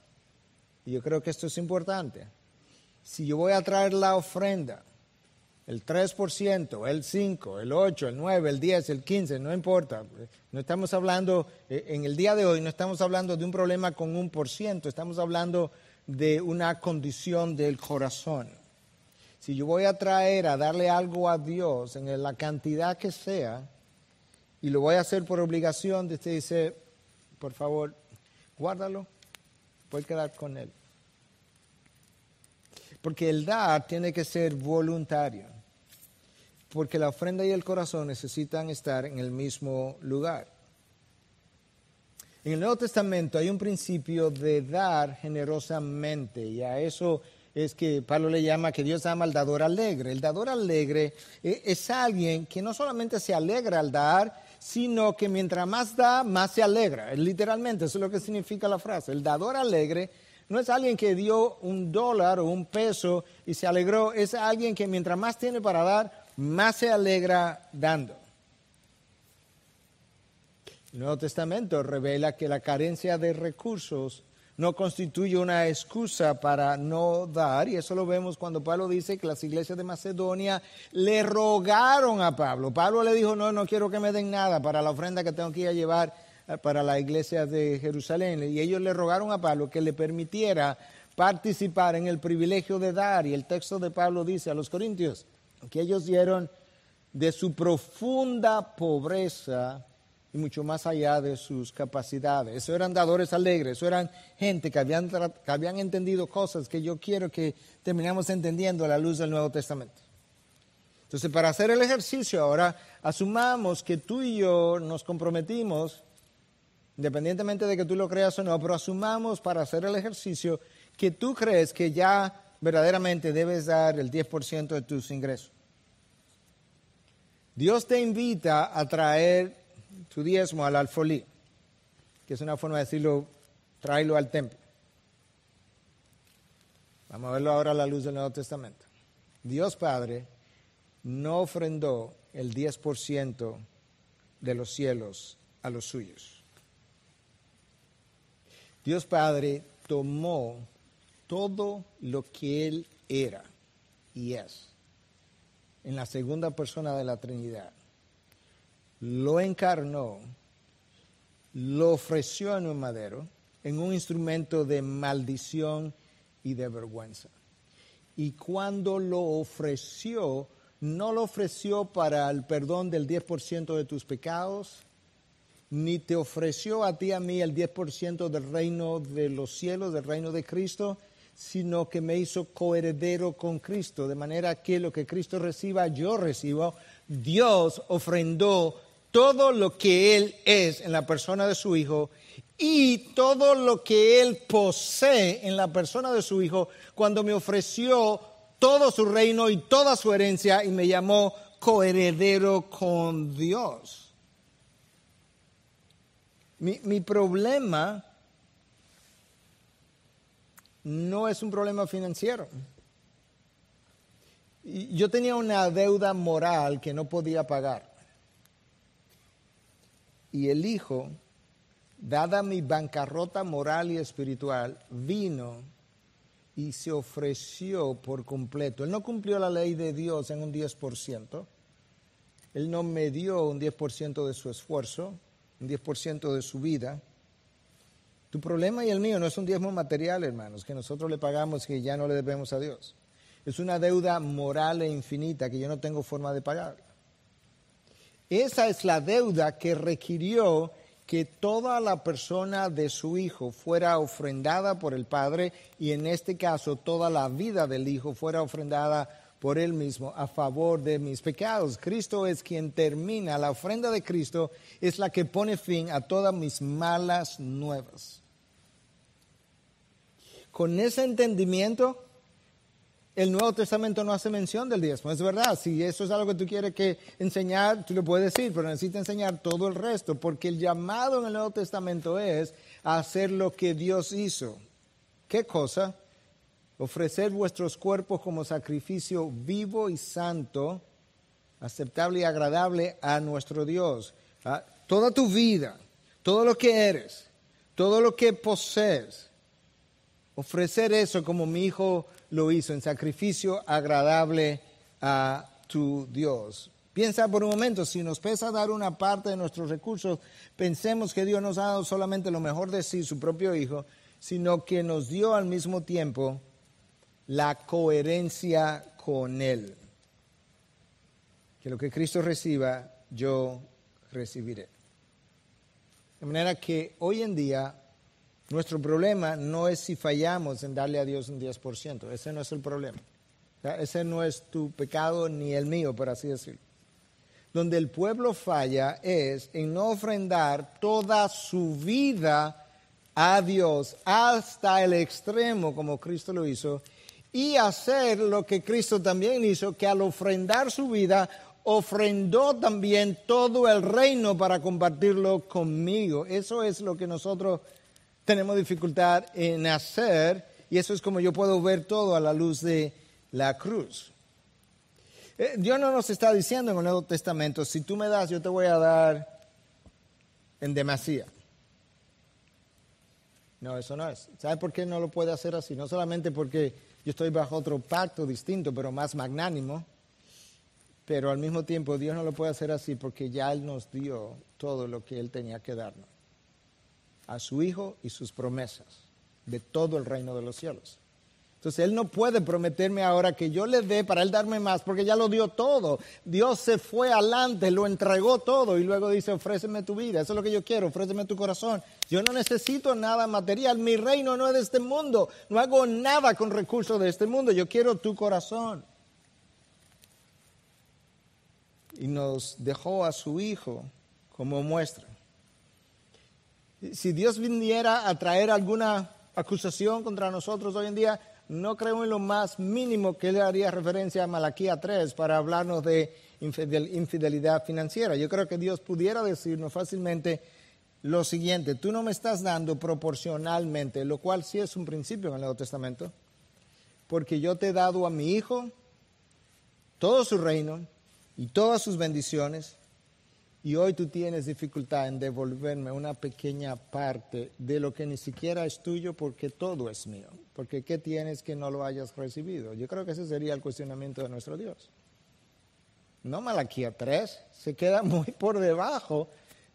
[SPEAKER 2] y yo creo que esto es importante. Si yo voy a traer la ofrenda, el 3%, el 5, el 8, el 9, el 10, el 15, no importa. No estamos hablando, eh, en el día de hoy no estamos hablando de un problema con un por ciento, estamos hablando de una condición del corazón. Si yo voy a traer a darle algo a Dios en la cantidad que sea, y lo voy a hacer por obligación, usted dice, por favor, guárdalo puede quedar con él. Porque el dar tiene que ser voluntario. Porque la ofrenda y el corazón necesitan estar en el mismo lugar. En el Nuevo Testamento hay un principio de dar generosamente y a eso es que Pablo le llama que Dios ama al dador alegre. El dador alegre eh, es alguien que no solamente se alegra al dar, sino que mientras más da, más se alegra. Literalmente, eso es lo que significa la frase. El dador alegre no es alguien que dio un dólar o un peso y se alegró, es alguien que mientras más tiene para dar, más se alegra dando. El Nuevo Testamento revela que la carencia de recursos no constituye una excusa para no dar, y eso lo vemos cuando Pablo dice que las iglesias de Macedonia le rogaron a Pablo. Pablo le dijo, no, no quiero que me den nada para la ofrenda que tengo que ir a llevar eh, para la iglesia de Jerusalén. Y ellos le rogaron a Pablo que le permitiera participar en el privilegio de dar. Y el texto de Pablo dice a los corintios que ellos dieron de su profunda pobreza y mucho más allá de sus capacidades. Eso eran dadores alegres, eso eran gente que habían, que habían entendido cosas que yo quiero que terminemos entendiendo a la luz del Nuevo Testamento. Entonces, para hacer el ejercicio ahora, asumamos que tú y yo nos comprometimos, independientemente de que tú lo creas o no, pero asumamos para hacer el ejercicio que tú crees que ya verdaderamente debes dar el 10% de tus ingresos. Dios te invita a traer tu diezmo al alfolí, que es una forma de decirlo, tráelo al templo. Vamos a verlo ahora a la luz del Nuevo Testamento. Dios Padre no ofrendó el 10% de los cielos a los suyos. Dios Padre tomó todo lo que Él era y es en la segunda persona de la Trinidad lo encarnó, lo ofreció en un madero, en un instrumento de maldición y de vergüenza. y cuando lo ofreció, no lo ofreció para el perdón del 10% de tus pecados, ni te ofreció a ti a mí el 10% del reino de los cielos, del reino de Cristo, sino que me hizo coheredero con Cristo, de manera que lo que Cristo reciba, yo recibo. Dios ofrendó todo lo que Él es en la persona de su Hijo y todo lo que Él posee en la persona de su Hijo cuando me ofreció todo su reino y toda su herencia y me llamó coheredero con Dios. Mi, mi problema no es un problema financiero. Yo tenía una deuda moral que no podía pagar. Y el Hijo, dada mi bancarrota moral y espiritual, vino y se ofreció por completo. Él no cumplió la ley de Dios en un 10%. Él no me dio un 10% de su esfuerzo, un 10% de su vida tu problema y el mío no es un diezmo material, hermanos, que nosotros le pagamos que ya no le debemos a Dios. Es una deuda moral e infinita que yo no tengo forma de pagar. Esa es la deuda que requirió que toda la persona de su hijo fuera ofrendada por el Padre y en este caso toda la vida del hijo fuera ofrendada por él mismo a favor de mis pecados. Cristo es quien termina, la ofrenda de Cristo es la que pone fin a todas mis malas nuevas. Con ese entendimiento, el Nuevo Testamento no hace mención del diezmo. Es verdad, si eso es algo que tú quieres que enseñar, tú lo puedes decir, pero necesitas enseñar todo el resto, porque el llamado en el Nuevo Testamento es hacer lo que Dios hizo. ¿Qué cosa? Ofrecer vuestros cuerpos como sacrificio vivo y santo, aceptable y agradable a nuestro Dios. Ah, toda tu vida, todo lo que eres, todo lo que posees, ofrecer eso como mi hijo lo hizo, en sacrificio agradable a tu Dios. Piensa por un momento, si nos pesa dar una parte de nuestros recursos, pensemos que Dios nos ha dado solamente lo mejor de sí, su propio Hijo, sino que nos dio al mismo tiempo la coherencia con Él. Que lo que Cristo reciba, yo recibiré. De manera que hoy en día nuestro problema no es si fallamos en darle a Dios un 10%, ese no es el problema. Ese no es tu pecado ni el mío, por así decirlo. Donde el pueblo falla es en no ofrendar toda su vida a Dios hasta el extremo como Cristo lo hizo y hacer lo que Cristo también hizo, que al ofrendar su vida ofrendó también todo el reino para compartirlo conmigo. Eso es lo que nosotros tenemos dificultad en hacer y eso es como yo puedo ver todo a la luz de la cruz. Eh, Dios no nos está diciendo en el Nuevo Testamento, si tú me das, yo te voy a dar en demasía. No, eso no es. ¿Sabe por qué no lo puede hacer así? No solamente porque yo estoy bajo otro pacto distinto, pero más magnánimo, pero al mismo tiempo Dios no lo puede hacer así porque ya Él nos dio todo lo que Él tenía que darnos a su Hijo y sus promesas de todo el reino de los cielos. Entonces Él no puede prometerme ahora que yo le dé para Él darme más, porque ya lo dio todo. Dios se fue adelante, lo entregó todo y luego dice, ofréceme tu vida. Eso es lo que yo quiero, ofréceme tu corazón. Yo no necesito nada material, mi reino no es de este mundo, no hago nada con recursos de este mundo, yo quiero tu corazón. Y nos dejó a su Hijo como muestra. Si Dios viniera a traer alguna acusación contra nosotros hoy en día, no creo en lo más mínimo que le haría referencia a Malaquía 3 para hablarnos de infidelidad financiera. Yo creo que Dios pudiera decirnos fácilmente lo siguiente, tú no me estás dando proporcionalmente, lo cual sí es un principio en el Nuevo Testamento, porque yo te he dado a mi Hijo todo su reino y todas sus bendiciones, y hoy tú tienes dificultad en devolverme una pequeña parte de lo que ni siquiera es tuyo porque todo es mío. Porque ¿qué tienes que no lo hayas recibido? Yo creo que ese sería el cuestionamiento de nuestro Dios. No Malaquía 3, se queda muy por debajo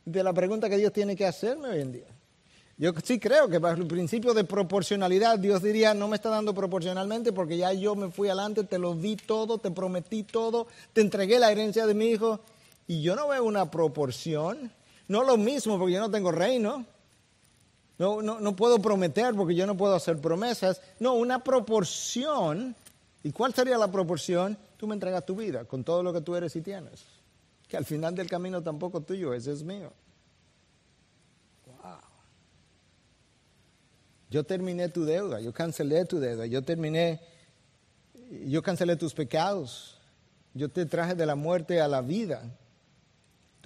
[SPEAKER 2] de la pregunta que Dios tiene que hacerme hoy en día. Yo sí creo que bajo el principio de proporcionalidad Dios diría, no me está dando proporcionalmente porque ya yo me fui adelante, te lo di todo, te prometí todo, te entregué la herencia de mi hijo y yo no veo una proporción. No lo mismo porque yo no tengo reino. No, no, no puedo prometer porque yo no puedo hacer promesas. No, una proporción. ¿Y cuál sería la proporción? Tú me entregas tu vida con todo lo que tú eres y tienes. Que al final del camino tampoco tuyo, ese es mío. Yo terminé tu deuda, yo cancelé tu deuda, yo terminé, yo cancelé tus pecados, yo te traje de la muerte a la vida.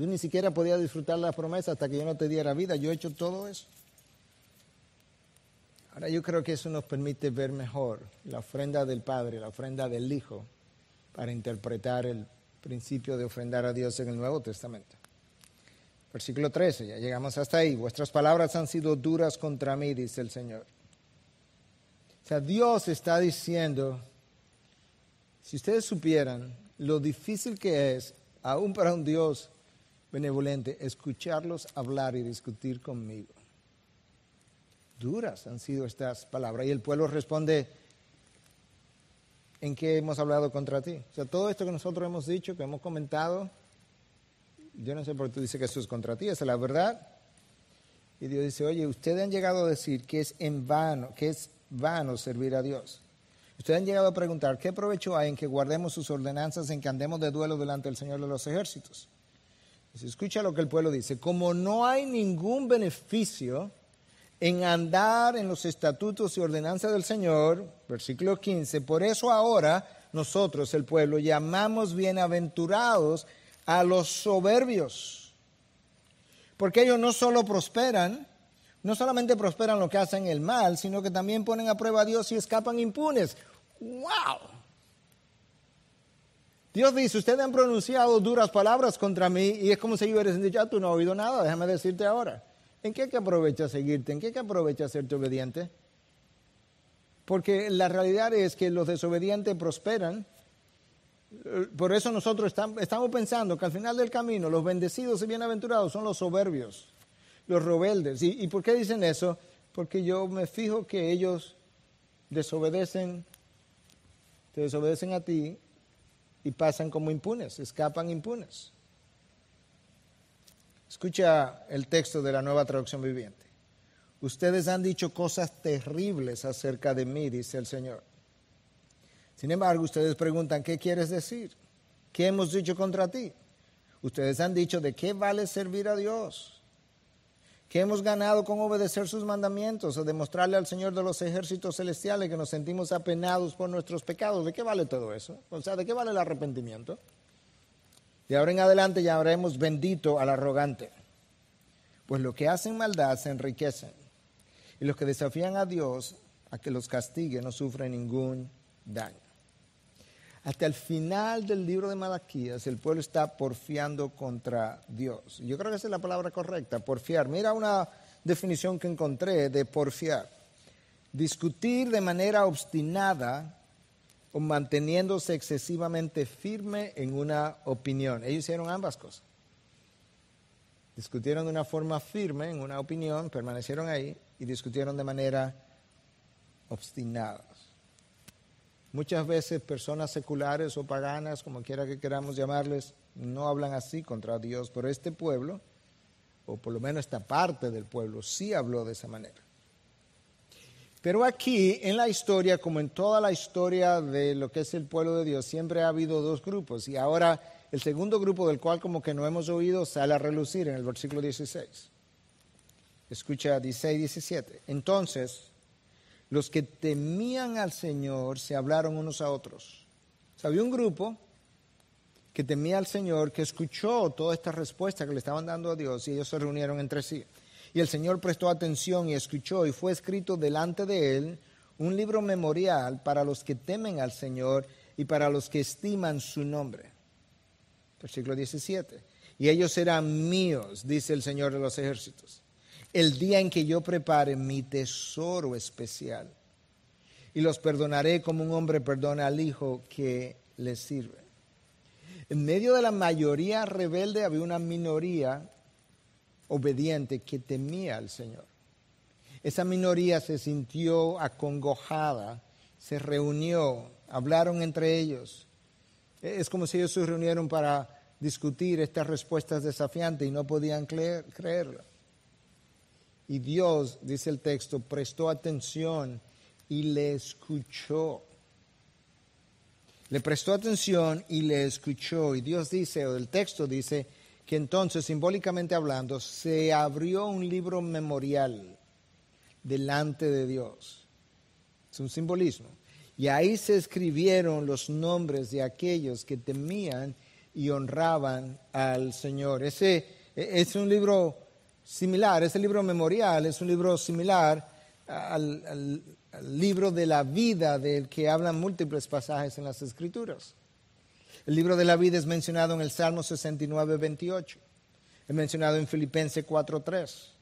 [SPEAKER 2] Tú ni siquiera podías disfrutar la promesa hasta que yo no te diera vida, yo he hecho todo eso. Ahora yo creo que eso nos permite ver mejor la ofrenda del Padre, la ofrenda del Hijo, para interpretar el principio de ofrendar a Dios en el Nuevo Testamento. Versículo 13, ya llegamos hasta ahí. Vuestras palabras han sido duras contra mí, dice el Señor. O sea, Dios está diciendo, si ustedes supieran lo difícil que es, aún para un Dios benevolente, escucharlos hablar y discutir conmigo. Duras han sido estas palabras. Y el pueblo responde, ¿en qué hemos hablado contra ti? O sea, todo esto que nosotros hemos dicho, que hemos comentado, yo no sé por qué tú dices que esto es contra ti, esa es la verdad. Y Dios dice, oye, ustedes han llegado a decir que es en vano, que es vano servir a Dios. Ustedes han llegado a preguntar, ¿qué provecho hay en que guardemos sus ordenanzas, en que andemos de duelo delante del Señor de los ejércitos? Escucha lo que el pueblo dice, como no hay ningún beneficio en andar en los estatutos y ordenanzas del Señor, versículo 15, por eso ahora nosotros, el pueblo, llamamos bienaventurados a los soberbios. Porque ellos no solo prosperan, no solamente prosperan lo que hacen el mal, sino que también ponen a prueba a Dios y escapan impunes. ¡Wow! Dios dice, ustedes han pronunciado duras palabras contra mí y es como si yo hubiera dicho, ya tú no has oído nada, déjame decirte ahora. ¿En qué que aprovecha seguirte? ¿En qué que aprovecha serte obediente? Porque la realidad es que los desobedientes prosperan por eso nosotros estamos pensando que al final del camino los bendecidos y bienaventurados son los soberbios, los rebeldes. ¿Y, por qué dicen eso? Porque yo me fijo que ellos desobedecen, te desobedecen a ti y pasan como impunes, escapan impunes. Escucha el texto de la nueva traducción viviente. Ustedes han dicho cosas terribles acerca de mí, dice el Señor. Sin embargo, ustedes preguntan, ¿qué quieres decir? ¿Qué hemos dicho contra ti? Ustedes han dicho, ¿de qué vale servir a Dios? ¿Qué hemos ganado con obedecer sus mandamientos o demostrarle al Señor de los ejércitos celestiales que nos sentimos apenados por nuestros pecados? ¿De qué vale todo eso? O sea, ¿de qué vale el arrepentimiento? De ahora en adelante ya habremos bendito al arrogante. Pues los que hacen maldad se enriquecen. Y los que desafían a Dios a que los castigue no sufren ningún daño. Hasta el final del libro de Malaquías, el pueblo está porfiando contra Dios. Yo creo que esa es la palabra correcta, porfiar. Mira una definición que encontré de porfiar. Discutir de manera obstinada o manteniéndose excesivamente firme en una opinión. Ellos hicieron ambas cosas. Discutieron de una forma firme en una opinión, permanecieron ahí y discutieron de manera obstinada. Muchas veces personas seculares o paganas, como quiera que queramos llamarles, no hablan así contra Dios, pero este pueblo, o por lo menos esta parte del pueblo, sí habló de esa manera. Pero aquí, en la historia, como en toda la historia de lo que es el pueblo de Dios, siempre ha habido dos grupos. Y ahora el segundo grupo, del cual como que no hemos oído, sale a relucir en el versículo 16. Escucha 16 y 17. Entonces, los que temían al Señor se hablaron unos a otros. había un grupo que temía al Señor, que escuchó toda esta respuesta que le estaban dando a Dios y ellos se reunieron entre sí. Y el Señor prestó atención y escuchó y fue escrito delante de él un libro memorial para los que temen al Señor y para los que estiman su nombre. Versículo 17. Y ellos serán míos, dice el Señor de los ejércitos el día en que yo prepare mi tesoro especial. Y los perdonaré como un hombre perdona al hijo que le sirve. En medio de la mayoría rebelde había una minoría obediente que temía al Señor. Esa minoría se sintió acongojada, se reunió, hablaron entre ellos. Es como si ellos se reunieron para discutir estas respuestas desafiantes y no podían creerlo. Y Dios, dice el texto, prestó atención y le escuchó. Le prestó atención y le escuchó. Y Dios dice, o el texto dice, que entonces, simbólicamente hablando, se abrió un libro memorial delante de Dios. Es un simbolismo. Y ahí se escribieron los nombres de aquellos que temían y honraban al Señor. Ese es un libro similar, ese libro memorial es un libro similar al, libro de la vida del que hablan múltiples pasajes en las Escrituras. El libro de la vida es mencionado en el Salmo 69, 28. Es mencionado en Filipenses 4, 3.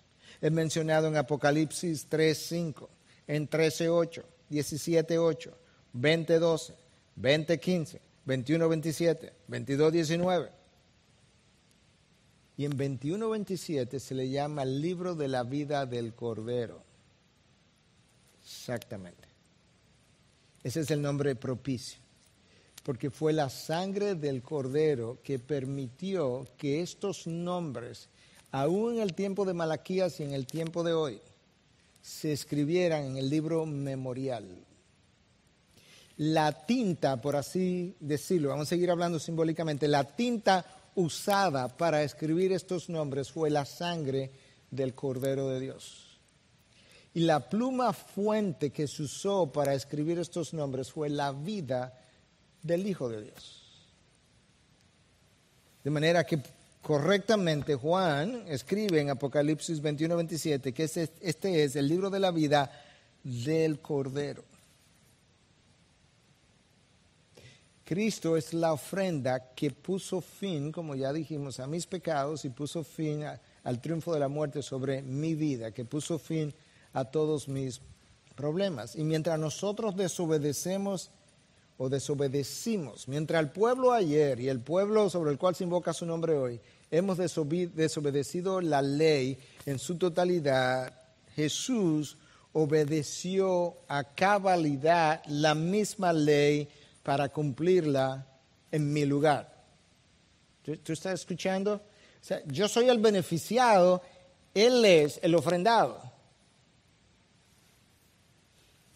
[SPEAKER 2] Es mencionado en Apocalipsis 3, 5. En 13, 8, 17, 8, 20, 12, 20, 15, 21, 27, 22, 19. Y en 21, 27 se le llama el libro de la vida del Cordero. Exactamente. Ese es el nombre propicio porque fue la sangre del cordero que permitió que estos nombres, aún en el tiempo de Malaquías y en el tiempo de hoy, se escribieran en el libro memorial. La tinta, por así decirlo, vamos a seguir hablando simbólicamente, la tinta usada para escribir estos nombres fue la sangre del Cordero de Dios. Y la pluma fuente que se usó para escribir estos nombres fue la vida del Hijo de Dios. De manera que correctamente Juan escribe en Apocalipsis 21-27 que este es el libro de la vida del Cordero. Cristo es la ofrenda que puso fin, como ya dijimos, a mis pecados y puso fin al triunfo de la muerte sobre mi vida, que puso fin a todos mis problemas. Y mientras nosotros desobedecemos o desobedecimos. Mientras el pueblo ayer y el pueblo sobre el cual se invoca su nombre hoy, hemos desobedecido la ley en su totalidad, Jesús obedeció a cabalidad la misma ley para cumplirla en mi lugar. ¿Tú, estás escuchando? yo soy el beneficiado, Él es el ofrendado.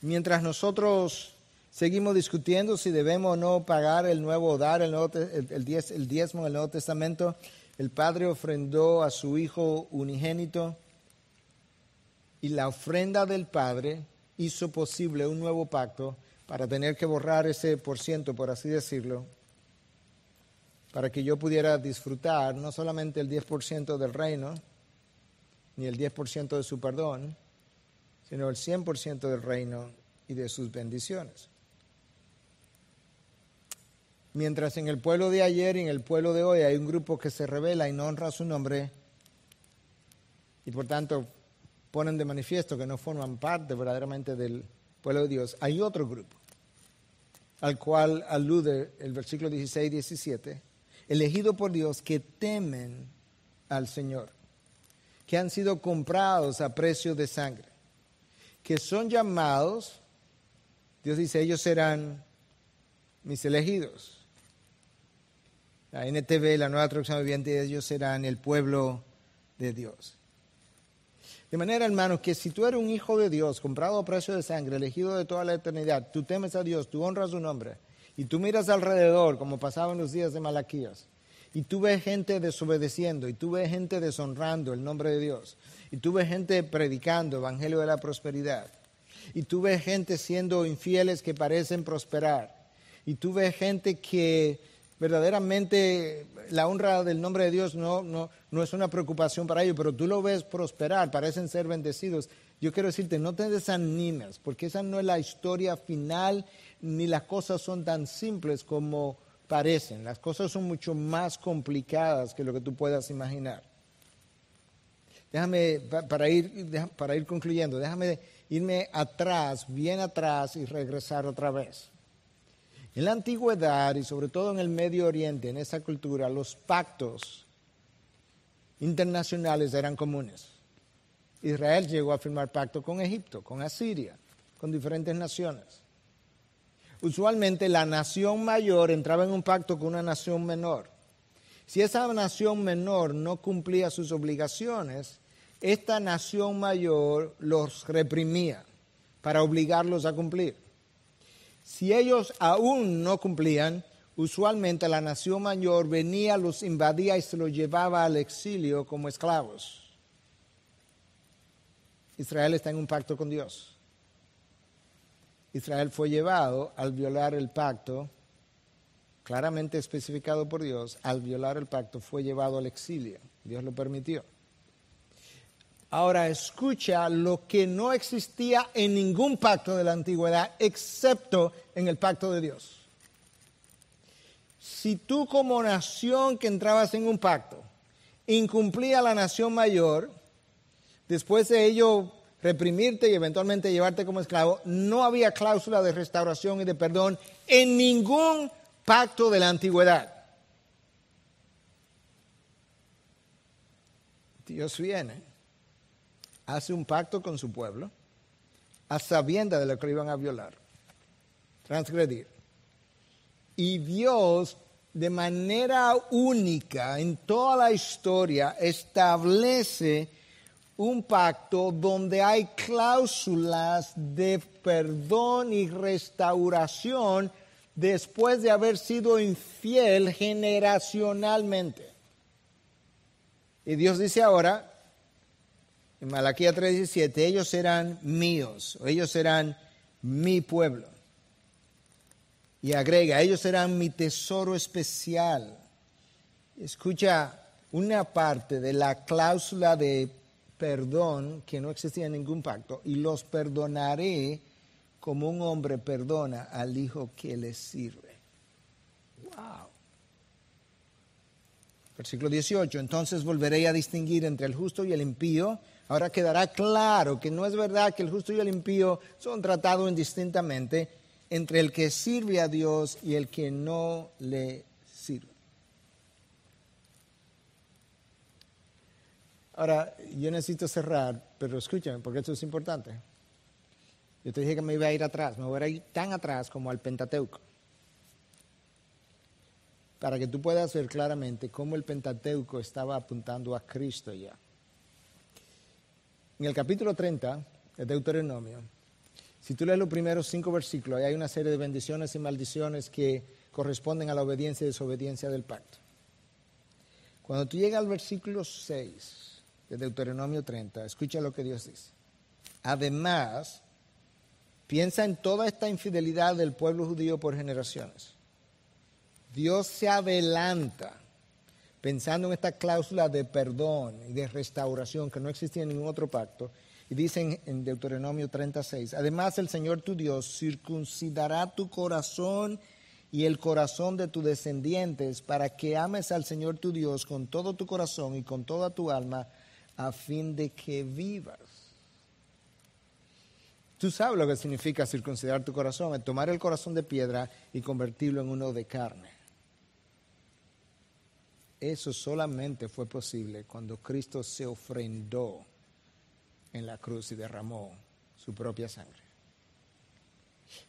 [SPEAKER 2] Mientras nosotros Seguimos discutiendo si debemos o no pagar el nuevo dar, el, nuevo, el, diezmo del Nuevo Testamento. El Padre ofrendó a su Hijo unigénito y la ofrenda del Padre hizo posible un nuevo pacto para tener que borrar ese por ciento, por así decirlo, para que yo pudiera disfrutar no solamente el 10% del reino, ni el 10% de su perdón, sino el 100% del reino y de sus bendiciones. Mientras en el pueblo de ayer y en el pueblo de hoy hay un grupo que se revela y no honra su nombre y por tanto ponen de manifiesto que no forman parte verdaderamente del pueblo de Dios, hay otro grupo al cual alude el versículo 16 y 17, elegido por Dios que temen al Señor, que han sido comprados a precio de sangre, que son llamados, Dios dice, ellos serán mis elegidos la NTV, la nueva traducción viviente, ellos serán el pueblo de Dios. De manera, hermanos, que si tú eres un hijo de Dios, comprado a precio de sangre, elegido de toda la eternidad, tú temes a Dios, tú honras su nombre, y tú miras alrededor, como pasaba en los días de Malaquías, y tú ves gente desobedeciendo, y tú ves gente deshonrando el nombre de Dios, y tú ves gente predicando evangelio de la prosperidad, y tú ves gente siendo infieles que parecen prosperar, y tú ves gente que verdaderamente la honra del nombre de Dios no, no, no es una preocupación para ellos, pero tú lo ves prosperar, parecen ser bendecidos. Yo quiero decirte, no te desanimes, porque esa no es la historia final, ni las cosas son tan simples como parecen. Las cosas son mucho más complicadas que lo que tú puedas imaginar. Déjame, para ir, para ir concluyendo, déjame irme atrás, bien atrás y regresar otra vez. En la antigüedad y sobre todo en el Medio Oriente, en esa cultura, los pactos internacionales eran comunes. Israel llegó a firmar pacto con Egipto, con Asiria, con diferentes naciones. Usualmente la nación mayor entraba en un pacto con una nación menor. Si esa nación menor no cumplía sus obligaciones, esta nación mayor los reprimía para obligarlos a cumplir. Si ellos aún no cumplían, usualmente la nación mayor venía, los invadía y se los llevaba al exilio como esclavos. Israel está en un pacto con Dios. Israel fue llevado al violar el pacto, claramente especificado por Dios, al violar el pacto fue llevado al exilio. Dios lo permitió. Ahora escucha lo que no existía en ningún pacto de la antigüedad, excepto en el pacto de Dios. Si tú como nación que entrabas en un pacto incumplía la nación mayor, después de ello reprimirte y eventualmente llevarte como esclavo, no había cláusula de restauración y de perdón en ningún pacto de la antigüedad. Dios viene hace un pacto con su pueblo a sabienda de lo que iban a violar, transgredir. Y Dios, de manera única en toda la historia, establece un pacto donde hay cláusulas de perdón y restauración después de haber sido infiel generacionalmente. Y Dios dice ahora, en Malaquía 3:17, ellos serán míos, o ellos serán mi pueblo. Y agrega, ellos serán mi tesoro especial. Escucha una parte de la cláusula de perdón que no existía en ningún pacto, y los perdonaré como un hombre perdona al hijo que le sirve. Wow. Versículo 18, entonces volveré a distinguir entre el justo y el impío Ahora quedará claro que no es verdad que el justo y el impío son tratados indistintamente entre el que sirve a Dios y el que no le sirve. Ahora, yo necesito cerrar, pero escúchame, porque esto es importante. Yo te dije que me iba a ir atrás, me voy a ir tan atrás como al Pentateuco. Para que tú puedas ver claramente cómo el Pentateuco estaba apuntando a Cristo ya. En el capítulo 30 de Deuteronomio, si tú lees los primeros cinco versículos, hay una serie de bendiciones y maldiciones que corresponden a la obediencia y desobediencia del pacto. Cuando tú llegas al versículo 6 de Deuteronomio 30, escucha lo que Dios dice. Además, piensa en toda esta infidelidad del pueblo judío por generaciones. Dios se adelanta pensando en esta cláusula de perdón y de restauración que no existía en ningún otro pacto, y dicen en Deuteronomio 36, además el Señor tu Dios circuncidará tu corazón y el corazón de tus descendientes para que ames al Señor tu Dios con todo tu corazón y con toda tu alma a fin de que vivas. Tú sabes lo que significa circuncidar tu corazón, tomar el corazón de piedra y convertirlo en uno de carne. Eso solamente fue posible cuando Cristo se ofrendó en la cruz y derramó su propia sangre.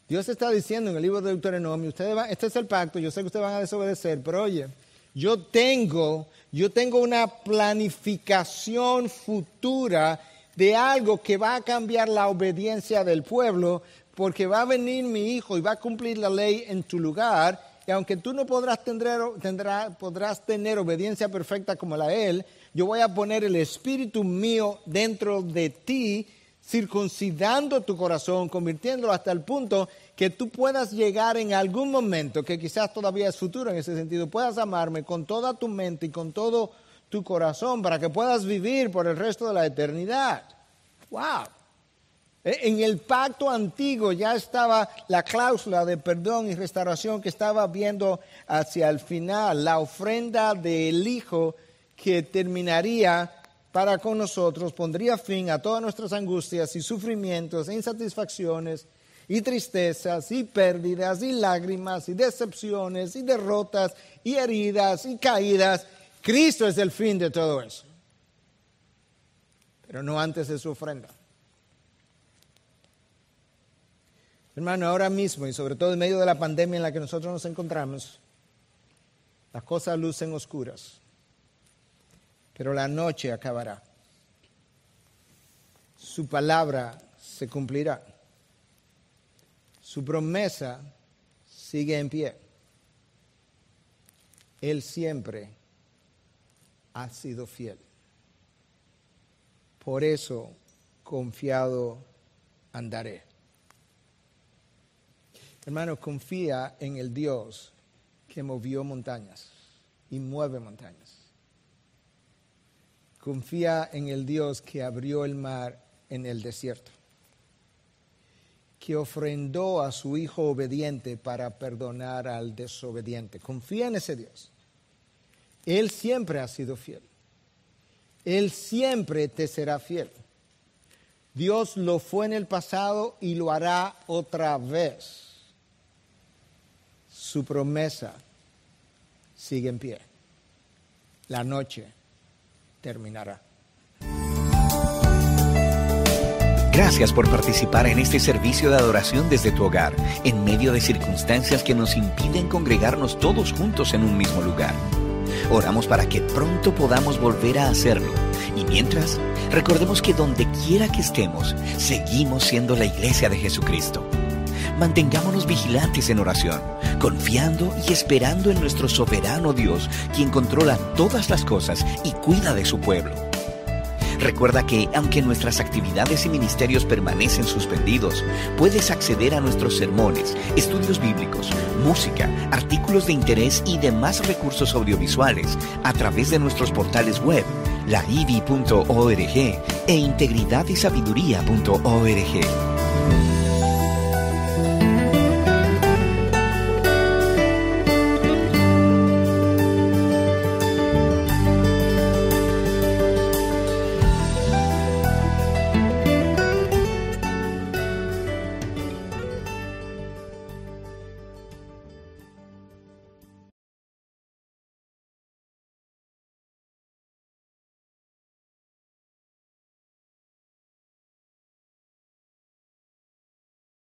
[SPEAKER 2] Dios está diciendo en el libro de Deuteronomio, ustedes este es el pacto, yo sé que ustedes van a desobedecer, pero oye, yo tengo, yo tengo una planificación futura de algo que va a cambiar la obediencia del pueblo, porque va a venir mi hijo y va a cumplir la ley en tu lugar y aunque tú no podrás tener, tener obediencia perfecta como la de Él, yo voy a poner el Espíritu mío dentro de ti, circuncidando tu corazón, convirtiéndolo hasta el punto que tú puedas llegar en algún momento, que quizás todavía es futuro en ese sentido, puedas amarme con toda tu mente y con todo tu corazón para que puedas vivir por el resto de la eternidad. ¡Wow! Eh, en el pacto antiguo ya estaba la cláusula de perdón y restauración que estaba viendo hacia el final, la ofrenda del Hijo que terminaría para con nosotros, pondría fin a todas nuestras angustias y sufrimientos, e insatisfacciones y tristezas y pérdidas y lágrimas y decepciones y derrotas y heridas y caídas. Cristo es el fin de todo eso. pero no antes de su ofrenda. Hermano, ahora mismo y sobre todo en medio de la pandemia en la que nosotros nos encontramos, las cosas lucen oscuras, pero la noche acabará. Su palabra se cumplirá. Su promesa sigue en pie. Él siempre ha sido fiel. Por eso, confiado andaré. Hermano, confía en el Dios que movió montañas y mueve montañas. Confía en el Dios que abrió el mar en el desierto, que ofrendó a su Hijo obediente para perdonar al desobediente. Confía en ese Dios. Él siempre ha sido fiel. Él siempre te será fiel. Dios lo fue en el pasado y lo hará otra vez. Su promesa sigue en pie. La noche terminará.
[SPEAKER 1] Gracias por participar en este servicio de adoración desde tu hogar, en medio de circunstancias que nos impiden congregarnos todos juntos en un mismo lugar. Oramos para que pronto podamos volver a hacerlo. Y mientras, recordemos que donde quiera que estemos, seguimos siendo la iglesia de Jesucristo. Mantengámonos vigilantes en oración, confiando y esperando en nuestro soberano Dios, quien controla todas las cosas y cuida de su pueblo. Recuerda que, aunque nuestras actividades y ministerios permanecen suspendidos, puedes acceder a nuestros sermones, estudios bíblicos, música, artículos de interés y demás recursos audiovisuales a través de nuestros portales web, laivi.org e integridadysabiduría.org.